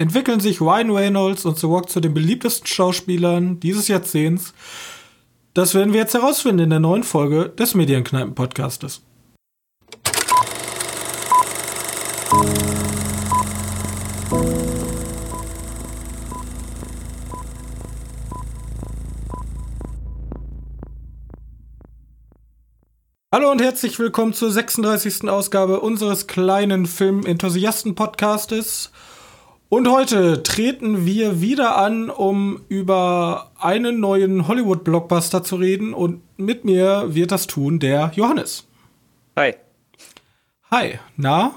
entwickeln sich Ryan Reynolds und The Rock zu den beliebtesten Schauspielern dieses Jahrzehnts. Das werden wir jetzt herausfinden in der neuen Folge des Medienkneipen-Podcastes. Hallo und herzlich willkommen zur 36. Ausgabe unseres kleinen Film-Enthusiasten-Podcastes. Und heute treten wir wieder an, um über einen neuen Hollywood-Blockbuster zu reden. Und mit mir wird das tun der Johannes. Hi. Hi. Na?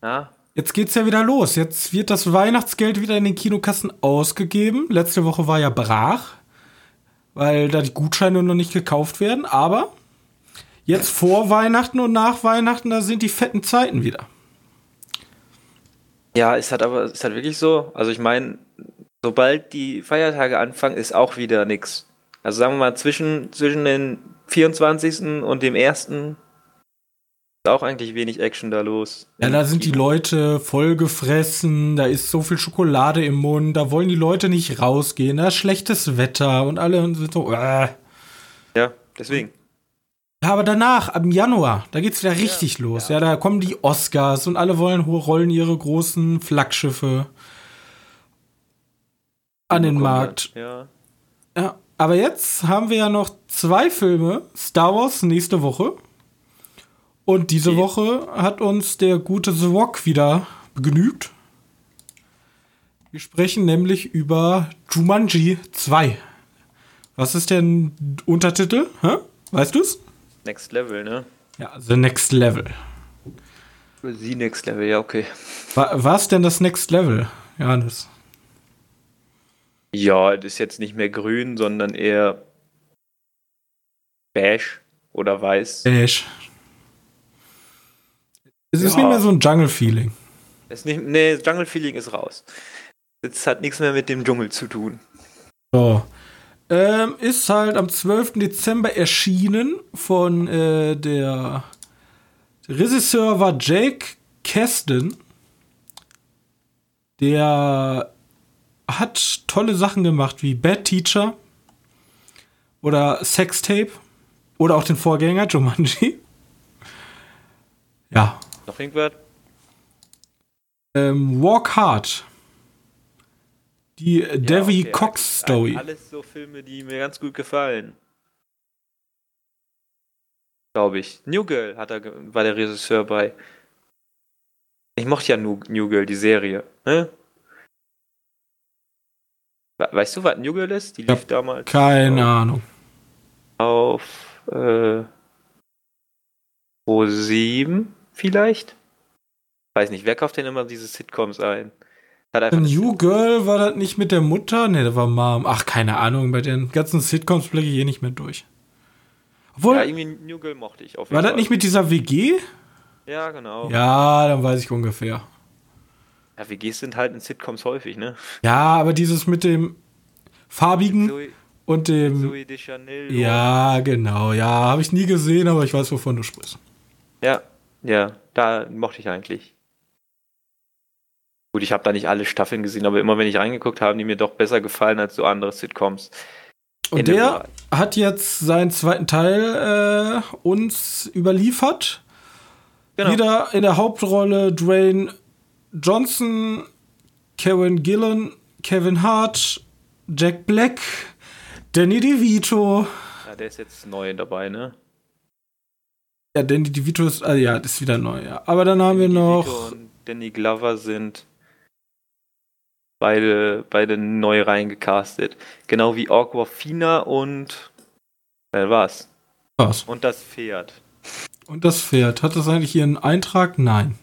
Na? Jetzt geht's ja wieder los. Jetzt wird das Weihnachtsgeld wieder in den Kinokassen ausgegeben. Letzte Woche war ja brach, weil da die Gutscheine noch nicht gekauft werden. Aber jetzt vor Weihnachten und nach Weihnachten, da sind die fetten Zeiten wieder. Ja, ist halt aber ist halt wirklich so. Also ich meine, sobald die Feiertage anfangen, ist auch wieder nix. Also sagen wir mal, zwischen, zwischen den 24. und dem 1. ist auch eigentlich wenig Action da los. Ja, da sind die Leute vollgefressen, da ist so viel Schokolade im Mund, da wollen die Leute nicht rausgehen, da ist schlechtes Wetter und alle sind so. Äh. Ja, deswegen. Ja, aber danach, ab Januar, da geht's wieder richtig ja, los. Ja. ja. da kommen die Oscars und alle wollen rollen ihre großen Flaggschiffe an den Markt. Ja. ja. Aber jetzt haben wir ja noch zwei Filme. Star Wars nächste Woche. Und diese okay. Woche hat uns der gute The Rock wieder begnügt. Wir sprechen nämlich über Jumanji 2. Was ist denn Untertitel? Hä? Weißt du's? Next Level, ne? Ja, The Next Level. The Next Level, ja, okay. War, was denn das Next Level, Johannes? Ja, das ist jetzt nicht mehr grün, sondern eher beige oder weiß. Beige. Es ja. ist nicht mehr so ein Jungle-Feeling. Nee, Jungle-Feeling ist raus. Es hat nichts mehr mit dem Dschungel zu tun. So. Ähm, ist halt am 12. Dezember erschienen von äh, der, Regisseur war Jake Keston. Der hat tolle Sachen gemacht wie Bad Teacher oder Sextape oder auch den Vorgänger Jumanji. Ja. Noch irgendwas? Ähm, Walk Hard. Die ja, Devi okay. Cox Story. Alles so Filme, die mir ganz gut gefallen. Glaube ich. New Girl hat er, war der Regisseur bei. Ich mochte ja New, New Girl, die Serie. Ne? Weißt du, was New Girl ist? Die lief damals. Keine auf, Ahnung. Auf äh, Pro 7 vielleicht? Weiß nicht, wer kauft denn immer diese Sitcoms ein? New Girl war das nicht mit der Mutter? Ne, das war Mom. Ach, keine Ahnung, bei den ganzen Sitcoms blicke ich eh nicht mehr durch. Obwohl, ja, irgendwie New Girl mochte ich auf jeden War Fall. das nicht mit dieser WG? Ja, genau. Ja, dann weiß ich ungefähr. Ja, WGs sind halt in Sitcoms häufig, ne? Ja, aber dieses mit dem farbigen Zoe, und dem. Zoe de Chanel. Ja, genau. Ja, habe ich nie gesehen, aber ich weiß, wovon du sprichst. Ja, ja, da mochte ich eigentlich. Gut, ich habe da nicht alle Staffeln gesehen, aber immer wenn ich reingeguckt habe, die mir doch besser gefallen als so andere Sitcoms. Und der hat jetzt seinen zweiten Teil äh, uns überliefert. Genau. Wieder in der Hauptrolle Dwayne Johnson, Kevin Gillen, Kevin Hart, Jack Black, Danny DeVito. Ja, der ist jetzt neu dabei, ne? Ja, Danny DeVito ist, also ja, ist wieder neu, ja. Aber dann haben Danny wir noch. DeVito und Danny Glover sind beide, beide neu reingecastet. Genau wie Aquafina und wer war's? Was? Und das Pferd. Und das Pferd. Hat das eigentlich ihren Eintrag? Nein.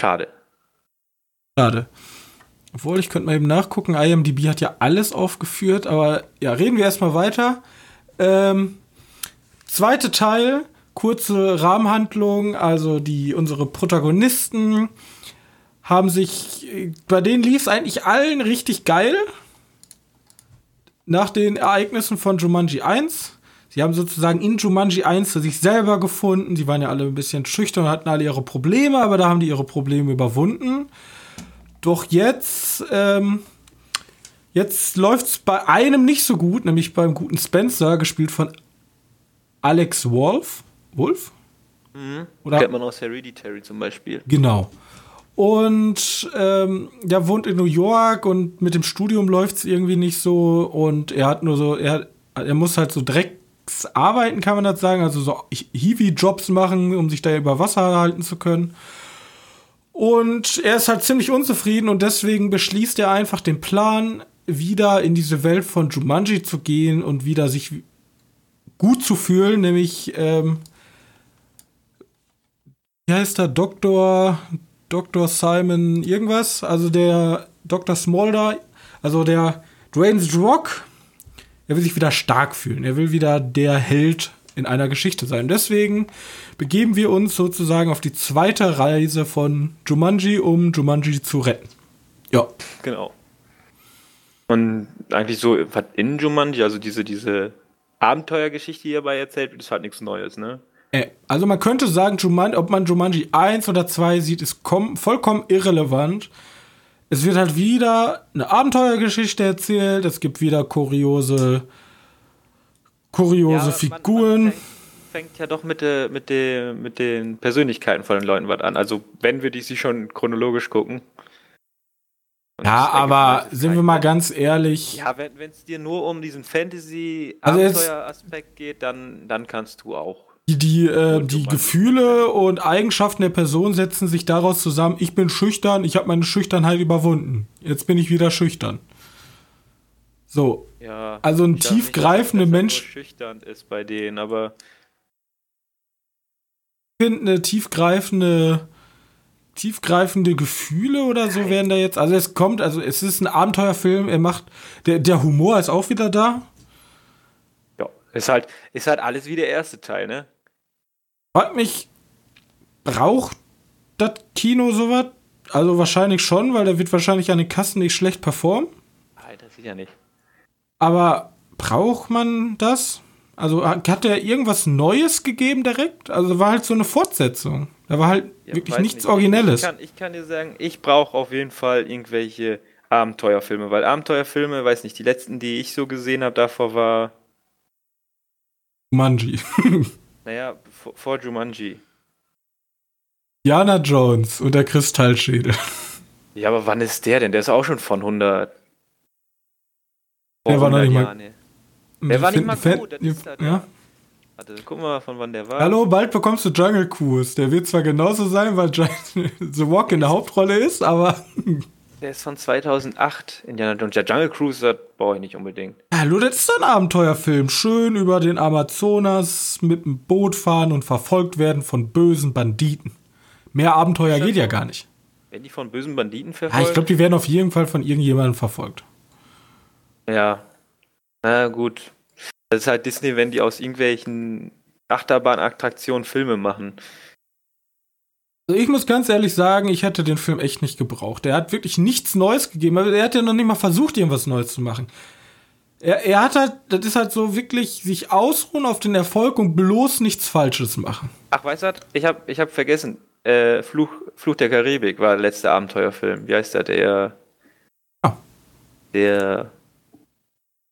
Schade. Schade. Obwohl, ich könnte mal eben nachgucken. IMDb hat ja alles aufgeführt, aber ja, reden wir erstmal weiter. Ähm, zweite Teil, kurze Rahmenhandlung, also die unsere Protagonisten haben sich, bei denen lief es eigentlich allen richtig geil. Nach den Ereignissen von Jumanji 1. Sie haben sozusagen in Jumanji 1 zu sich selber gefunden. Sie waren ja alle ein bisschen schüchtern und hatten alle ihre Probleme, aber da haben die ihre Probleme überwunden. Doch jetzt, ähm, jetzt läuft es bei einem nicht so gut, nämlich beim guten Spencer, gespielt von Alex Wolf. Wolf? Mhm. Oder? Kennt man aus Hereditary zum Beispiel. Genau. Und ähm, der wohnt in New York und mit dem Studium läuft es irgendwie nicht so. Und er hat nur so, er, er muss halt so Drecks arbeiten, kann man das sagen. Also so Hiwi-Jobs machen, um sich da über Wasser halten zu können. Und er ist halt ziemlich unzufrieden und deswegen beschließt er einfach den Plan, wieder in diese Welt von Jumanji zu gehen und wieder sich gut zu fühlen, nämlich, ähm, wie heißt er, Doktor, Dr. Simon irgendwas, also der Dr. Smolder, also der Dwayne Rock, er will sich wieder stark fühlen. Er will wieder der Held in einer Geschichte sein. Deswegen begeben wir uns sozusagen auf die zweite Reise von Jumanji, um Jumanji zu retten. Ja. Genau. Und eigentlich so in Jumanji, also diese, diese Abenteuergeschichte, die hierbei erzählt wird, ist halt nichts Neues, ne? Äh, also man könnte sagen, Jumanji, ob man Jumanji 1 oder 2 sieht, ist vollkommen irrelevant. Es wird halt wieder eine Abenteuergeschichte erzählt, es gibt wieder kuriose, kuriose ja, Figuren. Man, man fängt, fängt, ja doch mit, de, mit, de, mit den Persönlichkeiten von den Leuten was an. Also wenn wir die sie schon chronologisch gucken. ja, aber sind wir mal ganz ehrlich. Ja, wenn es dir nur um diesen Fantasy-Abenteuer-Aspekt also geht, dann, dann kannst du auch die, die, äh, die Gefühle und Eigenschaften der Person setzen sich daraus zusammen, ich bin schüchtern, ich habe meine Schüchternheit überwunden. Jetzt bin ich wieder schüchtern. So. Ja, also ein tiefgreifender Mensch. schüchtern ist bei denen, aber. Ich finde eine tiefgreifende, tiefgreifende Gefühle oder so werden da jetzt. Also es kommt, also es ist ein Abenteuerfilm, er macht. Der, der Humor ist auch wieder da. Ja, ist halt, ist halt alles wie der erste Teil, ne? Frag mich, braucht das Kino sowas? Also wahrscheinlich schon, weil der wird wahrscheinlich an den Kassen nicht schlecht performen. Das sicher nicht. Aber braucht man das? Also hat der irgendwas Neues gegeben direkt? Also war halt so eine Fortsetzung. Da war halt ja, wirklich nichts nicht. Originelles. Ich kann, ich kann, dir sagen, ich brauche auf jeden Fall irgendwelche Abenteuerfilme, weil Abenteuerfilme, weiß nicht, die letzten, die ich so gesehen habe, davor war. Manji. Naja, vor, Jumanji. Jana Jones und der Kristallschädel. Ja, aber wann ist der denn? Der ist auch schon von 100. Der war noch nicht mal. Der war nicht mal gut. Ja. Warte, guck mal, von wann der war. Hallo, bald bekommst du Jungle Cruise. Der wird zwar genauso sein, weil The Walk in der Hauptrolle ist, aber Der ist von 2008, Indiana Jones. Der Jungle Cruise, brauche ich nicht unbedingt. Hallo, das ist ein Abenteuerfilm. Schön über den Amazonas mit dem Boot fahren und verfolgt werden von bösen Banditen. Mehr Abenteuer geht ja gar nicht. Werden die von bösen Banditen verfolgt? Ja, ich glaube, die werden auf jeden Fall von irgendjemandem verfolgt. Ja. Na gut. Das ist halt Disney, wenn die aus irgendwelchen Achterbahnattraktionen Filme machen. Also ich muss ganz ehrlich sagen, ich hätte den Film echt nicht gebraucht. Er hat wirklich nichts Neues gegeben. Er hat ja noch nicht mal versucht, irgendwas Neues zu machen. Er, er hat halt, das ist halt so wirklich sich ausruhen auf den Erfolg und bloß nichts Falsches machen. Ach, weißt du, ich habe ich hab vergessen. Äh, Fluch, Fluch der Karibik war der letzte Abenteuerfilm. Wie heißt der? Der. Ah. Der.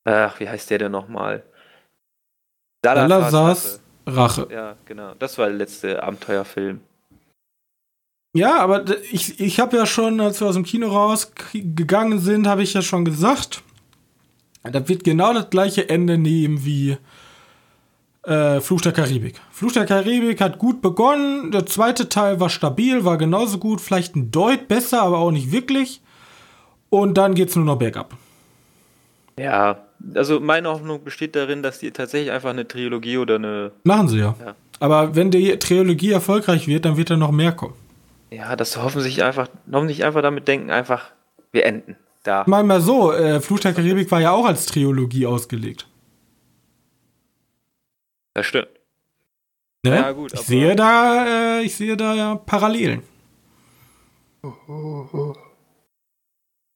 Ach, wie heißt der denn nochmal? Salazars Rache. Ja, genau. Das war der letzte Abenteuerfilm. Ja, aber ich, ich habe ja schon, als wir aus dem Kino rausgegangen sind, habe ich ja schon gesagt, da wird genau das gleiche Ende nehmen wie äh, Fluch der Karibik. Fluch der Karibik hat gut begonnen, der zweite Teil war stabil, war genauso gut, vielleicht ein Deut besser, aber auch nicht wirklich. Und dann geht's nur noch bergab. Ja, also meine Hoffnung besteht darin, dass die tatsächlich einfach eine Trilogie oder eine. Machen sie ja. ja. Aber wenn die Trilogie erfolgreich wird, dann wird da noch mehr kommen. Ja, das hoffen sich einfach, hoffentlich einfach damit denken, einfach, wir enden da. Mal mal so, äh, Fluch der Karibik war ja auch als Trilogie ausgelegt. Das stimmt. Ne? Ja, gut. Ich sehe da, äh, ich sehe da ja Parallelen.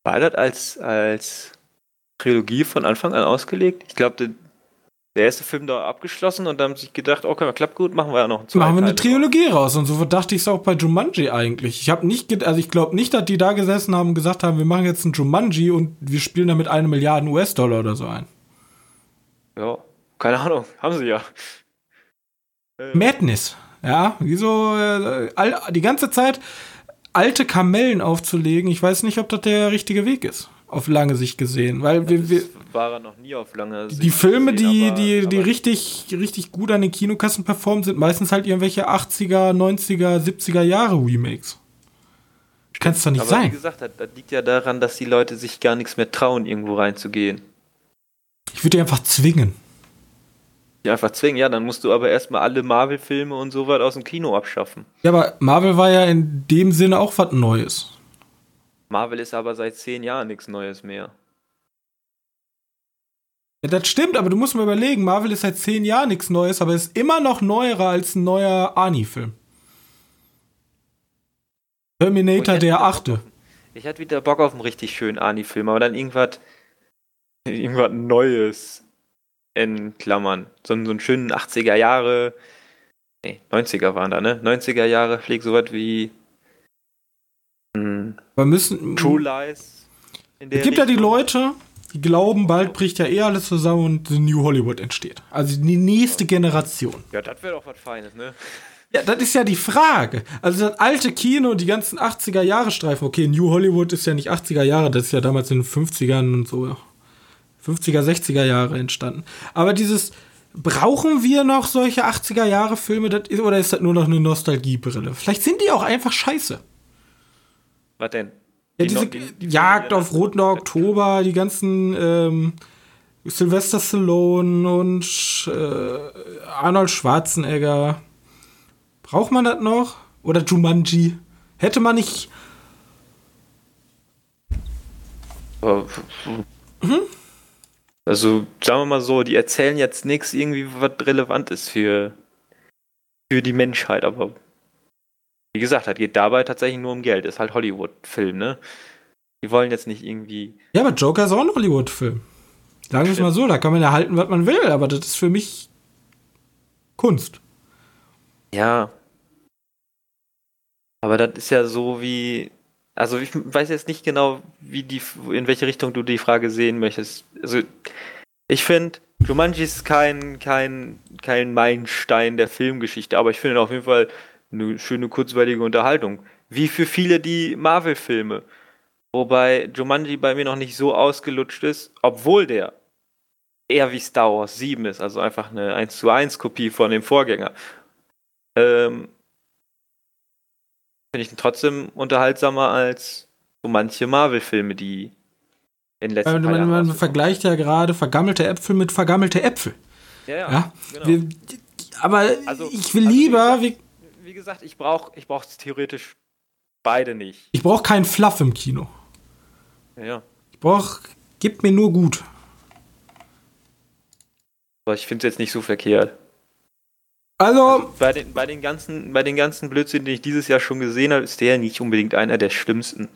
War das als, als Trilogie von Anfang an ausgelegt? Ich glaube, der erste Film da abgeschlossen und dann haben sich gedacht, okay, klappt gut, machen wir ja noch einen zweiten. Machen wir eine Trilogie raus. Und so dachte ich es auch bei Jumanji eigentlich. Ich habe nicht, also ich glaube nicht, dass die da gesessen haben und gesagt haben, wir machen jetzt einen Jumanji und wir spielen damit eine Milliarde US-Dollar oder so ein. Ja, keine Ahnung, haben sie ja. Äh. Madness, ja, wieso äh, all, die ganze Zeit alte Kamellen aufzulegen. Ich weiß nicht, ob das der richtige Weg ist auf lange Sicht gesehen, weil ja, wir, wir war er noch nie auf lange Sicht. Die Filme, gesehen, die aber, die aber die richtig richtig gut an den Kinokassen performen, sind meistens halt irgendwelche 80er, 90er, 70er Jahre Remakes. Kann es doch nicht aber sein. Wie gesagt, das, das liegt ja daran, dass die Leute sich gar nichts mehr trauen, irgendwo reinzugehen. Ich würde die einfach zwingen. Die einfach zwingen, ja, dann musst du aber erstmal alle Marvel-Filme und so weit aus dem Kino abschaffen. Ja, aber Marvel war ja in dem Sinne auch was Neues. Marvel ist aber seit zehn Jahren nichts Neues mehr. Ja, das stimmt, aber du musst mal überlegen, Marvel ist seit zehn Jahren nichts Neues, aber ist immer noch neuerer als ein neuer Ani-Film. Terminator der achte. Ich hatte wieder Bock auf einen richtig schönen Ani-Film, aber dann irgendwas, irgendwas Neues in Klammern. So, so einen schönen 80er Jahre, nee, 90er waren da, ne? 90er Jahre fliegt sowas wie wir müssen. True Lies. es gibt Richtung. ja die Leute, die glauben, bald bricht ja eh alles zusammen und The New Hollywood entsteht. Also die nächste Generation. Ja, das wäre doch was Feines, ne? Ja, das ist ja die Frage. Also das alte Kino, die ganzen 80er Jahre Streifen. Okay, New Hollywood ist ja nicht 80er Jahre, das ist ja damals in den 50ern und so 50er, 60er Jahre entstanden. Aber dieses brauchen wir noch solche 80er Jahre Filme ist, oder ist das nur noch eine Nostalgiebrille? Vielleicht sind die auch einfach scheiße. Was denn? Ja, die diese die, die Jagd auf Roten Oktober, die ganzen ähm, Sylvester Stallone und äh, Arnold Schwarzenegger. Braucht man das noch? Oder Jumanji? Hätte man nicht. Mhm. Also, sagen wir mal so, die erzählen jetzt nichts irgendwie, was relevant ist für, für die Menschheit, aber wie gesagt, es geht dabei tatsächlich nur um Geld. Ist halt Hollywood-Film, ne? Die wollen jetzt nicht irgendwie. Ja, aber Joker ist auch ein Hollywood-Film. Sagen wir es mal so, da kann man erhalten, was man will, aber das ist für mich Kunst. Ja. Aber das ist ja so wie. Also ich weiß jetzt nicht genau, wie die, in welche Richtung du die Frage sehen möchtest. Also ich finde, Jumanji ist kein, kein, kein Meilenstein der Filmgeschichte, aber ich finde auf jeden Fall eine schöne kurzweilige Unterhaltung. Wie für viele die Marvel-Filme. Wobei Jumanji bei mir noch nicht so ausgelutscht ist, obwohl der eher wie Star Wars 7 ist, also einfach eine 1 zu 1 Kopie von dem Vorgänger. Ähm, Finde ich ihn trotzdem unterhaltsamer als so manche Marvel-Filme, die in letzter Zeit. Man, man vergleicht ja gerade vergammelte Äpfel mit vergammelte Äpfel. Ja, ja. ja? Genau. Wir, aber also, ich will also lieber. Wie, wie gesagt, ich brauche ich brauch theoretisch beide nicht. Ich brauche keinen Fluff im Kino. Ja. Ich brauche, gib mir nur gut. Aber ich finde es jetzt nicht so verkehrt. Also, also, bei, den, bei, den ganzen, bei den ganzen Blödsinn, den ich dieses Jahr schon gesehen habe, ist der nicht unbedingt einer der schlimmsten.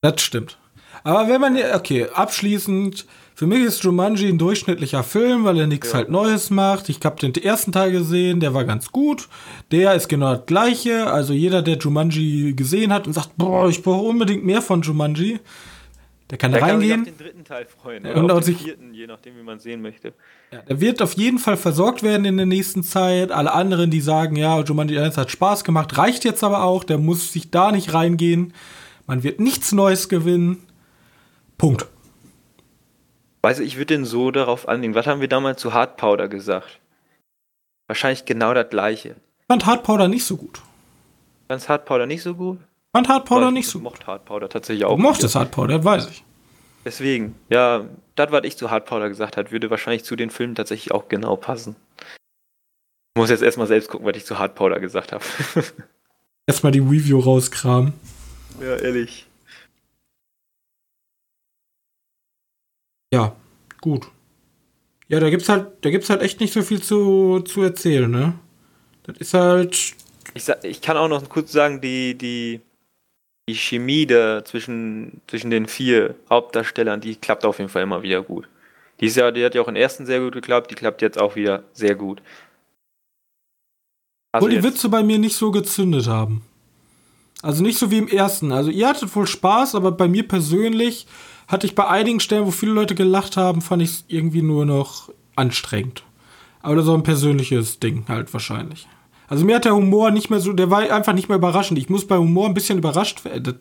Das stimmt. Aber wenn man, okay, abschließend, für mich ist Jumanji ein durchschnittlicher Film, weil er nichts ja. halt Neues macht. Ich habe den ersten Teil gesehen, der war ganz gut. Der ist genau das gleiche. Also jeder, der Jumanji gesehen hat und sagt, boah, ich brauche unbedingt mehr von Jumanji, der kann da reingehen. Kann sich auf den dritten Teil freuen. Und auf den vierten, je nachdem, wie man sehen möchte. Ja, der wird auf jeden Fall versorgt werden in der nächsten Zeit. Alle anderen, die sagen, ja, Jumanji 1 hat Spaß gemacht, reicht jetzt aber auch. Der muss sich da nicht reingehen. Man wird nichts Neues gewinnen. Punkt. Weiß ich würde den so darauf anlegen. Was haben wir damals zu Hard Powder gesagt? Wahrscheinlich genau das gleiche. Ich fand Hard Powder nicht so gut. Fandst Hard Powder nicht so gut? Ich fand Hard Powder nicht so gut. Ich mochte Hard Powder tatsächlich auch. Du mochtest Hard Powder, das weiß ich. Deswegen, ja, das, was ich zu Hard Powder gesagt habe, würde wahrscheinlich zu den Filmen tatsächlich auch genau passen. Ich muss jetzt erstmal selbst gucken, was ich zu Hard Powder gesagt habe. erstmal die Review rauskramen. Ja, ehrlich. Ja, gut. Ja, da gibt's halt, da gibt's halt echt nicht so viel zu, zu erzählen, ne? Das ist halt. Ich, ich kann auch noch kurz sagen, die, die, die Chemie da zwischen, zwischen den vier Hauptdarstellern, die klappt auf jeden Fall immer wieder gut. Dieses Jahr, die hat ja auch im ersten sehr gut geklappt, die klappt jetzt auch wieder sehr gut. Also Wo die Witze bei mir nicht so gezündet haben. Also nicht so wie im ersten. Also ihr hattet wohl Spaß, aber bei mir persönlich hatte ich bei einigen Stellen, wo viele Leute gelacht haben, fand ich es irgendwie nur noch anstrengend. Aber so ein persönliches Ding halt wahrscheinlich. Also mir hat der Humor nicht mehr so, der war einfach nicht mehr überraschend. Ich muss bei Humor ein bisschen überrascht werden.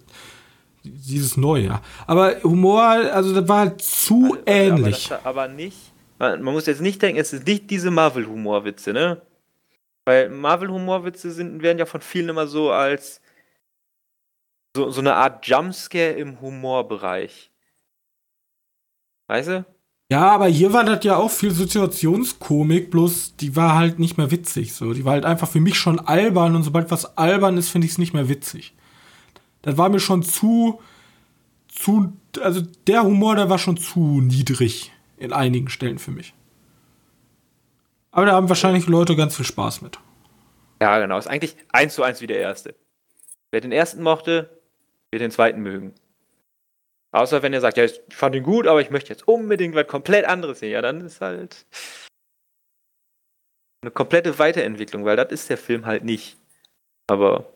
Dieses Neue, ja. Aber Humor, also das war halt zu also, ähnlich. Aber, aber, nicht, man muss jetzt nicht denken, es ist nicht diese Marvel-Humorwitze, ne? Weil Marvel-Humorwitze sind, werden ja von vielen immer so als so, so eine Art Jumpscare im Humorbereich. Weißt du? Ja, aber hier war das ja auch viel Situationskomik, bloß die war halt nicht mehr witzig. So, die war halt einfach für mich schon albern und sobald was albern ist, finde ich es nicht mehr witzig. Das war mir schon zu, zu, also der Humor, der war schon zu niedrig in einigen Stellen für mich. Aber da haben wahrscheinlich Leute ganz viel Spaß mit. Ja, genau. Ist eigentlich eins zu eins wie der erste. Wer den ersten mochte, wird den zweiten mögen. Außer wenn er sagt, ja, ich fand ihn gut, aber ich möchte jetzt unbedingt was komplett anderes sehen. Ja, dann ist halt eine komplette Weiterentwicklung, weil das ist der Film halt nicht. Aber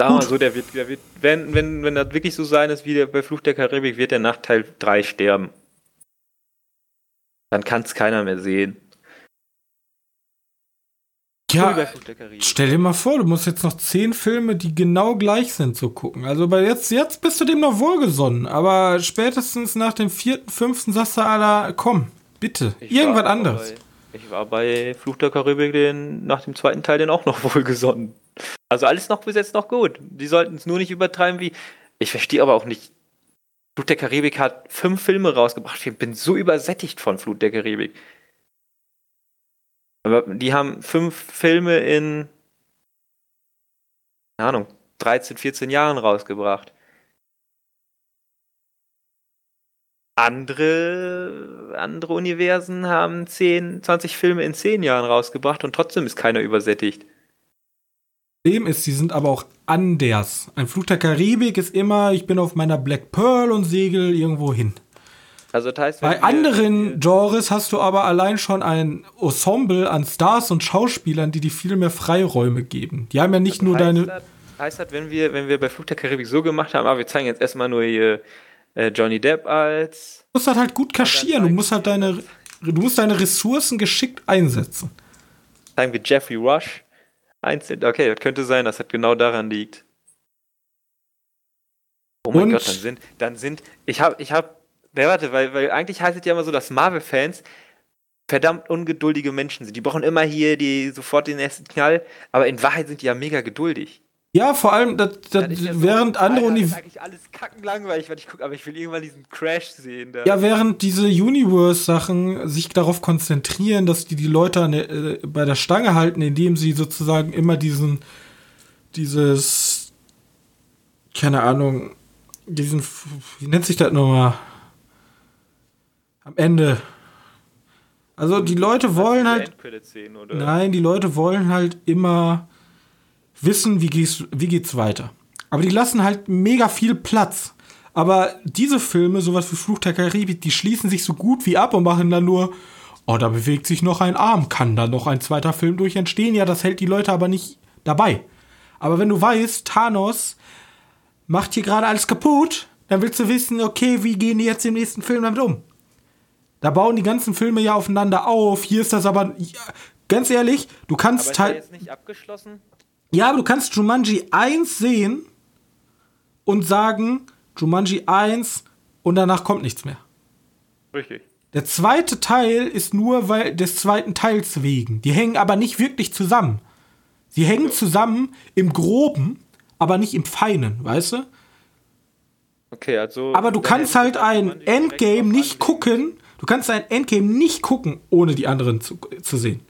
sagen wir so, der wird, der wird wenn, wenn, wenn das wirklich so sein ist wie der, bei Fluch der Karibik, wird der nach Teil 3 sterben. Dann kann es keiner mehr sehen. Ja, stell dir mal vor, du musst jetzt noch zehn Filme, die genau gleich sind, so gucken. Also bei jetzt, jetzt bist du dem noch wohlgesonnen, aber spätestens nach dem vierten, fünften sagst du aller, komm, bitte, ich irgendwas anderes. Bei, ich war bei Fluch der Karibik den, nach dem zweiten Teil den auch noch wohlgesonnen. Also alles noch bis jetzt noch gut. Die sollten es nur nicht übertreiben wie. Ich verstehe aber auch nicht. Flut der Karibik hat fünf Filme rausgebracht. Ich bin so übersättigt von Flut der Karibik. Aber die haben fünf Filme in, keine Ahnung, 13, 14 Jahren rausgebracht. Andere, andere Universen haben 10, 20 Filme in 10 Jahren rausgebracht und trotzdem ist keiner übersättigt. Problem ist, sie sind aber auch anders. Ein Flug der Karibik ist immer, ich bin auf meiner Black Pearl und segel irgendwo hin. Also das heißt, Bei anderen Genres hast du aber allein schon ein Ensemble an Stars und Schauspielern, die dir viel mehr Freiräume geben. Die haben ja nicht nur deine. Das, heißt das, wenn wir, wenn wir bei Flug der Karibik so gemacht haben, aber wir zeigen jetzt erstmal nur hier äh, Johnny Depp als. Du musst halt, halt gut kaschieren, du musst halt deine, du musst deine Ressourcen geschickt einsetzen. Zeigen wir Jeffrey Rush einzeln. Okay, das könnte sein, dass das genau daran liegt. Oh mein und? Gott, dann sind, dann sind, ich habe, ich habe ja, warte, weil, weil eigentlich heißt es ja immer so, dass Marvel-Fans verdammt ungeduldige Menschen sind. Die brauchen immer hier die sofort den ersten Knall, aber in Wahrheit sind die ja mega geduldig. Ja, vor allem, das, das ja während so, andere Universen. Das ist eigentlich alles kackenlangweilig, weil ich gucke, aber ich will irgendwann diesen Crash sehen. Da. Ja, während diese Universe-Sachen sich darauf konzentrieren, dass die die Leute der, äh, bei der Stange halten, indem sie sozusagen immer diesen, dieses, keine Ahnung, diesen, wie nennt sich das nochmal? Am Ende. Also die Leute wollen halt. Nein, die Leute wollen halt immer wissen, wie geht's, wie geht's weiter. Aber die lassen halt mega viel Platz. Aber diese Filme, sowas wie Fluch der Karibik, die schließen sich so gut wie ab und machen dann nur, oh, da bewegt sich noch ein Arm, kann da noch ein zweiter Film durch entstehen? Ja, das hält die Leute aber nicht dabei. Aber wenn du weißt, Thanos macht hier gerade alles kaputt, dann willst du wissen, okay, wie gehen die jetzt im nächsten Film damit um? Da bauen die ganzen Filme ja aufeinander auf. Hier ist das aber ja, ganz ehrlich, du kannst aber ist halt jetzt nicht abgeschlossen. Ja, aber du kannst Jumanji 1 sehen und sagen Jumanji 1 und danach kommt nichts mehr. Richtig. Der zweite Teil ist nur weil des zweiten Teils wegen. Die hängen aber nicht wirklich zusammen. Sie hängen zusammen im Groben, aber nicht im Feinen, weißt du? Okay, also. Aber du kannst halt ein Endgame nicht gucken Du kannst ein Endgame nicht gucken, ohne die anderen zu, zu sehen.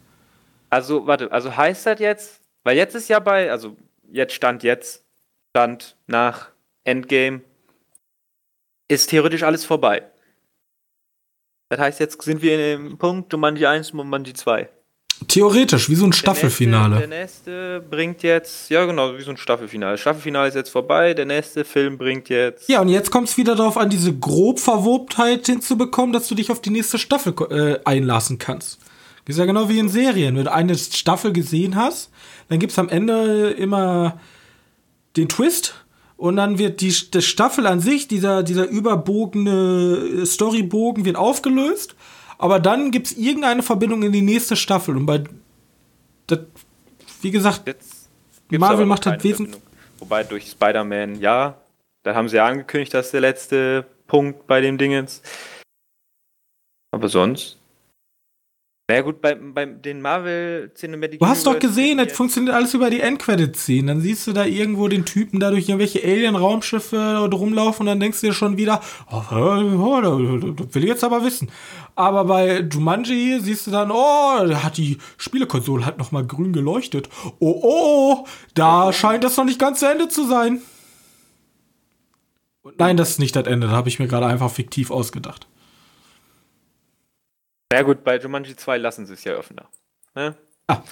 Also, warte, also heißt das jetzt, weil jetzt ist ja bei, also jetzt stand jetzt, stand nach Endgame, ist theoretisch alles vorbei. Das heißt, jetzt sind wir in dem Punkt Jumanji 1 und Jumanji 2. Theoretisch, wie so ein Staffelfinale. Der nächste, der nächste, bringt jetzt, ja genau, wie so ein Staffelfinale. Staffelfinale ist jetzt vorbei, der nächste Film bringt jetzt. Ja, und jetzt kommt es wieder darauf an, diese Grobverwobtheit hinzubekommen, dass du dich auf die nächste Staffel äh, einlassen kannst. Das ist ja genau wie in Serien. Wenn du eine Staffel gesehen hast, dann gibt es am Ende immer den Twist und dann wird die, die Staffel an sich, dieser, dieser überbogene Storybogen wird aufgelöst aber dann gibt es irgendeine Verbindung in die nächste Staffel. Und bei. Das, wie gesagt, Marvel macht halt wesentlich. Wobei durch Spider-Man, ja, da haben sie ja angekündigt, dass der letzte Punkt bei dem Dingens. Aber sonst na ja, gut, bei, bei den Marvel Cinematic Du hast doch gesehen, das funktioniert alles über die Endcredit-Szenen. Dann siehst du da irgendwo den Typen da durch irgendwelche Alien-Raumschiffe rumlaufen und dann denkst du dir schon wieder, oh, oh, das will ich jetzt aber wissen. Aber bei Jumanji siehst du dann, oh, da hat die Spielekonsole halt nochmal grün geleuchtet. Oh, oh, da scheint das noch nicht ganz zu Ende zu sein. Nein, das ist nicht das Ende, da habe ich mir gerade einfach fiktiv ausgedacht. Na ja, gut, bei Jumanji 2 lassen sie es ja öffnen. Ne? Ah.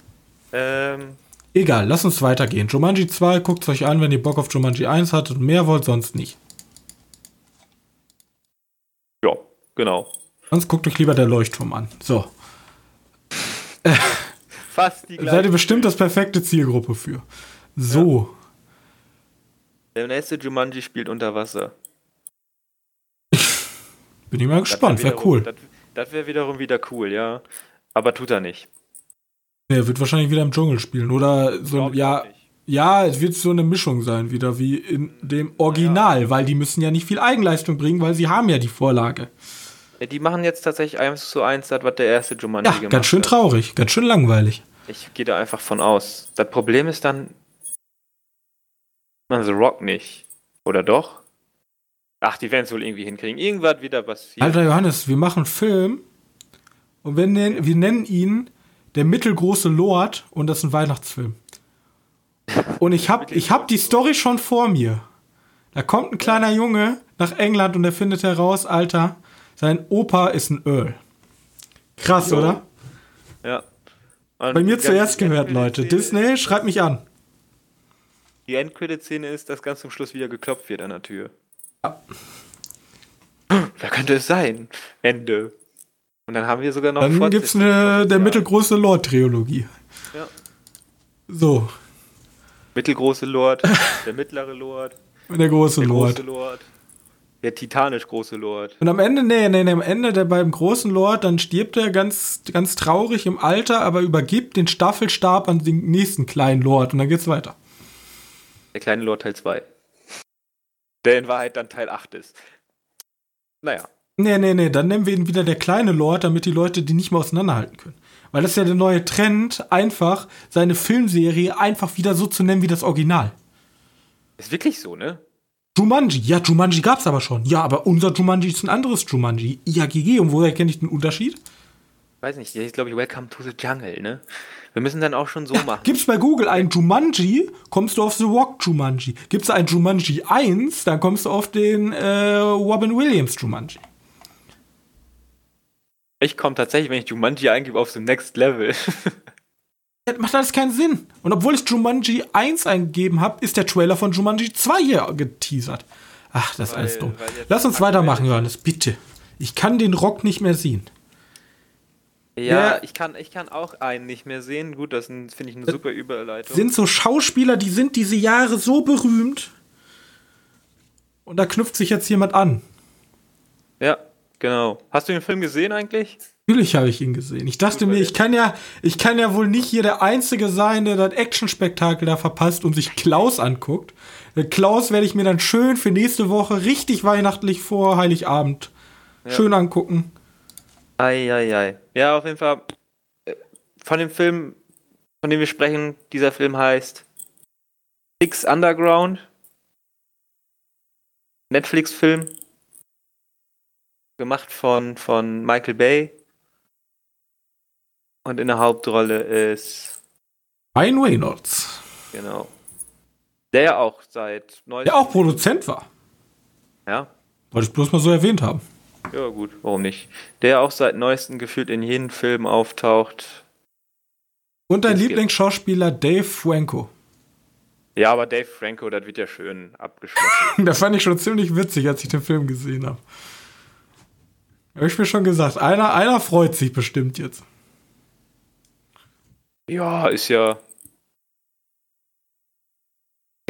Ähm, Egal, lass uns weitergehen. Jumanji 2, guckt es euch an, wenn ihr Bock auf Jumanji 1 hattet. Mehr wollt sonst nicht. Ja, genau. Sonst guckt euch lieber der Leuchtturm an. So. Fast die gleiche. Seid ihr bestimmt das perfekte Zielgruppe für. So. Ja. Der nächste Jumanji spielt unter Wasser. Bin ich mal gespannt, wäre cool. Das, das wäre wiederum wieder cool, ja. Aber tut er nicht. Er wird wahrscheinlich wieder im Dschungel spielen. Oder so, ja. Ja, es wird so eine Mischung sein, wieder wie in dem Original, ja. weil die müssen ja nicht viel Eigenleistung bringen, weil sie haben ja die Vorlage. Die machen jetzt tatsächlich eins zu eins das, was der erste Jumanji ja, gemacht ganz schön traurig, ganz schön langweilig. Ich gehe da einfach von aus. Das Problem ist dann, man The Rock nicht. Oder doch? Ach, die werden es wohl irgendwie hinkriegen. Irgendwas wieder passiert. Alter Johannes, wir machen einen Film und wir nennen, wir nennen ihn der mittelgroße Lord und das ist ein Weihnachtsfilm. Und ich hab, ich hab die Story schon vor mir. Da kommt ein kleiner Junge nach England und er findet heraus, Alter, sein Opa ist ein Earl. Krass, jo. oder? Ja. Und Bei mir zuerst gehört, Leute. Disney, schreibt mich an. Die Endcredit-Szene ist, dass ganz zum Schluss wieder geklopft wird an der Tür. Ja. Wer könnte es sein? Ende. Und dann haben wir sogar noch. Dann gibt es eine der mittelgroße Lord-Trilogie. Ja. So. Mittelgroße Lord, der mittlere Lord. Der große der Lord. Große Lord. Der titanisch große Lord. Und am Ende, nee, nee, nee, am Ende der beim großen Lord, dann stirbt er ganz, ganz traurig im Alter, aber übergibt den Staffelstab an den nächsten kleinen Lord und dann geht's weiter. Der kleine Lord Teil 2 der in Wahrheit dann Teil 8 ist. Naja. Nee, nee, nee, dann nennen wir ihn wieder der kleine Lord, damit die Leute die nicht mehr auseinanderhalten können. Weil das ist ja der neue Trend, einfach seine Filmserie einfach wieder so zu nennen wie das Original. Ist wirklich so, ne? Jumanji, ja, Jumanji gab's aber schon. Ja, aber unser Jumanji ist ein anderes Jumanji. IAGG, und woher kenne ich den Unterschied? Weiß nicht, der ist, glaube ich, Welcome to the Jungle, ne? Wir müssen dann auch schon so machen. Gibt's bei Google ein Jumanji, kommst du auf The Rock Jumanji. Gibt's ein Jumanji 1, dann kommst du auf den äh, Robin Williams Jumanji. Ich komme tatsächlich, wenn ich Jumanji eingebe, auf The Next Level. das macht alles keinen Sinn. Und obwohl ich Jumanji 1 eingegeben habe, ist der Trailer von Jumanji 2 hier geteasert. Ach, das ist alles dumm. Lass uns weitermachen, Johannes, bitte. Ich kann den Rock nicht mehr sehen. Ja, ja, ich, kann, ich kann auch einen nicht mehr sehen. Gut, das finde ich eine super Überleitung. Sind so Schauspieler, die sind diese Jahre so berühmt. Und da knüpft sich jetzt jemand an. Ja, genau. Hast du den Film gesehen eigentlich? Natürlich habe ich ihn gesehen. Ich dachte Super mir, ich kann ja, ich kann ja wohl nicht hier der Einzige sein, der das Actionspektakel da verpasst und sich Klaus anguckt. Äh, Klaus werde ich mir dann schön für nächste Woche richtig weihnachtlich vor Heiligabend ja. schön angucken. Eieiei. Ja, auf jeden Fall. Äh, von dem Film, von dem wir sprechen, dieser Film heißt Six Underground. Netflix-Film. Gemacht von, von Michael Bay. Und in der Hauptrolle ist. Ryan Reynolds. Genau. Der ja auch seit. Der auch Produzent war. Ja. Wollte ich bloß mal so erwähnt haben. Ja, gut, warum nicht? Der auch seit neuestem gefühlt in jedem Film auftaucht. Und dein Lieblingsschauspieler Dave Franco. Ja, aber Dave Franco, das wird ja schön abgeschlossen. das fand ich schon ziemlich witzig, als ich den Film gesehen habe. Habe ich mir schon gesagt, einer, einer freut sich bestimmt jetzt. Ja, ist ja.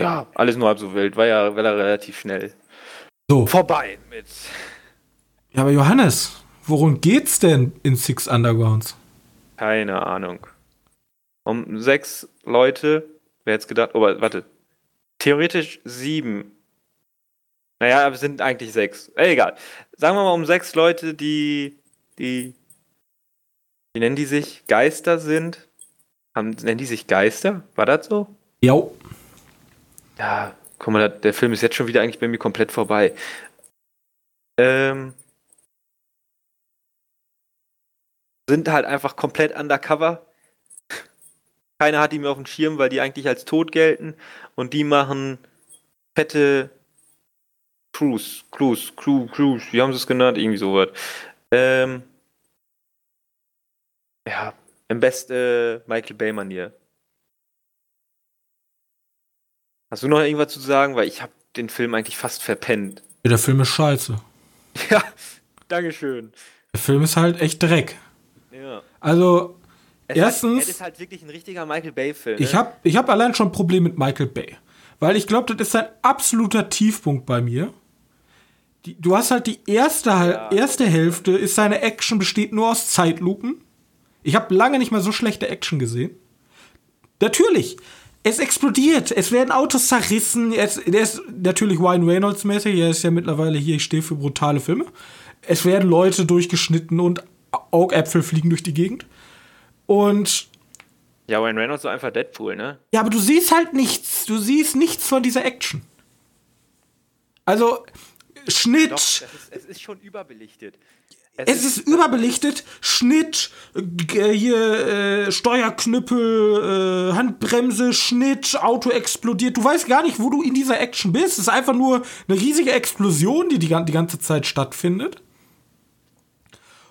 Ja, alles nur halb so wild. War ja, war ja relativ schnell. So. Vorbei mit. Ja, aber Johannes, worum geht's denn in Six Undergrounds? Keine Ahnung. Um sechs Leute, wer jetzt gedacht, oh, warte. Theoretisch sieben. Naja, aber es sind eigentlich sechs. Äh, egal. Sagen wir mal um sechs Leute, die, die, wie nennen die sich? Geister sind. Haben, nennen die sich Geister? War das so? Ja. Ja, guck mal, der Film ist jetzt schon wieder eigentlich bei mir komplett vorbei. Ähm, sind halt einfach komplett undercover. Keiner hat die mehr auf dem Schirm, weil die eigentlich als tot gelten. Und die machen fette Cruise, Cruise, Cruise, Cruise, wie haben sie es genannt? Irgendwie sowas. Ähm, ja, im besten äh, Michael Bay-Manier. Hast du noch irgendwas zu sagen? Weil ich habe den Film eigentlich fast verpennt. Der Film ist scheiße. Ja, Dankeschön. Der Film ist halt echt Dreck. Ja. Also, Es erstens, Hat, es ist halt wirklich ein richtiger Michael Bay-Film. ich ne? habe ich hab allein schon ein Problem mit Michael Bay. Weil ich glaube, das ist ein absoluter Tiefpunkt bei mir. Die, du hast halt die erste, Ja. erste Hälfte, ist seine Action besteht nur aus Zeitlupen. Ich habe lange nicht mal so schlechte Action gesehen. Natürlich, es explodiert, es werden Autos zerrissen. Es, der ist natürlich Ryan Reynolds mäßig, er ist ja mittlerweile hier, ich stehe für brutale Filme. Es werden Leute durchgeschnitten und Augäpfel fliegen durch die Gegend. Und Ja, Ryan Reynolds so einfach Deadpool, ne? ja, aber du siehst halt nichts. Du siehst nichts von dieser Action. Also, Schnitt. Doch, ist, es ist schon überbelichtet. Es ist überbelichtet, Schnitt, äh, hier äh, Steuerknüppel, äh, Handbremse, Schnitt, Auto explodiert. Du weißt gar nicht, wo du in dieser Action bist. Es ist einfach nur eine riesige Explosion, die die, die ganze Zeit stattfindet.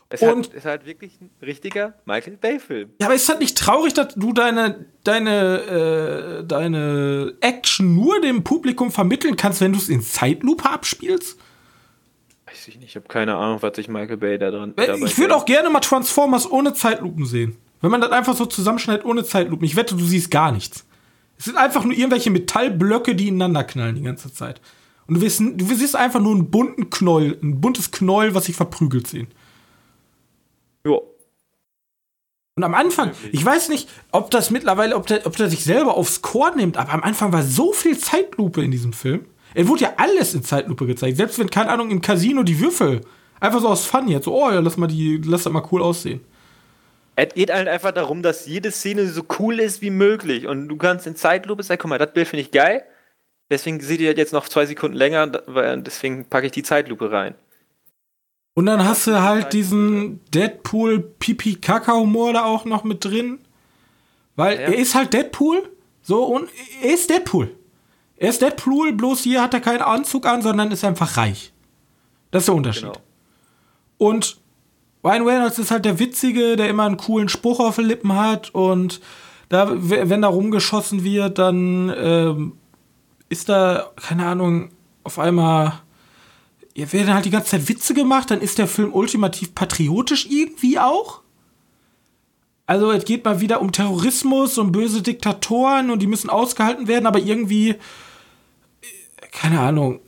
Es und- ist halt wirklich ein richtiger Michael Bay-Film. Ja, aber ist halt nicht traurig, dass du deine, deine, äh, deine Action nur dem Publikum vermitteln kannst, wenn du es in Zeitlupe abspielst? Weiß ich nicht, ich habe keine Ahnung, was sich Michael Bay da dran. dabei Ich würde auch gerne mal Transformers ohne Zeitlupen sehen. Wenn man das einfach so zusammenschneidet ohne Zeitlupen. Ich wette, du siehst gar nichts. Es sind einfach nur irgendwelche Metallblöcke, die ineinander knallen die ganze Zeit. Und du, wirst, du siehst einfach nur einen bunten Knoll, ein buntes Knoll, was sich verprügelt sehen. Jo. Und am Anfang, ich weiß nicht, ob das mittlerweile, ob der, ob der sich selber aufs Chor nimmt, aber am Anfang war so viel Zeitlupe in diesem Film. Es wurde ja alles in Zeitlupe gezeigt. Selbst wenn, keine Ahnung, im Casino die Würfel einfach so aus Fun jetzt, so, oh ja, lass mal die, lass das mal cool aussehen. Es geht halt einfach darum, dass jede Szene so cool ist wie möglich. Und du kannst in Zeitlupe sagen, guck mal, das Bild finde ich geil. Deswegen seht ihr jetzt noch zwei Sekunden länger, deswegen packe ich die Zeitlupe rein. Und dann hast du halt diesen Deadpool pipi kaka humor da auch noch mit drin. Weil Ja. er ist halt Deadpool. So, und er ist Deadpool. Er ist Deadpool, bloß hier hat er keinen Anzug an, sondern ist einfach reich. Das ist der Unterschied. Genau. Und Ryan Reynolds ist halt der Witzige, der immer einen coolen Spruch auf den Lippen hat. Und da, wenn da rumgeschossen wird, dann ähm, ist da, keine Ahnung, auf einmal ja, werden halt die ganze Zeit Witze gemacht, dann ist der Film ultimativ patriotisch irgendwie auch. Also es geht mal wieder um Terrorismus und böse Diktatoren und die müssen ausgehalten werden, aber irgendwie, äh, keine Ahnung.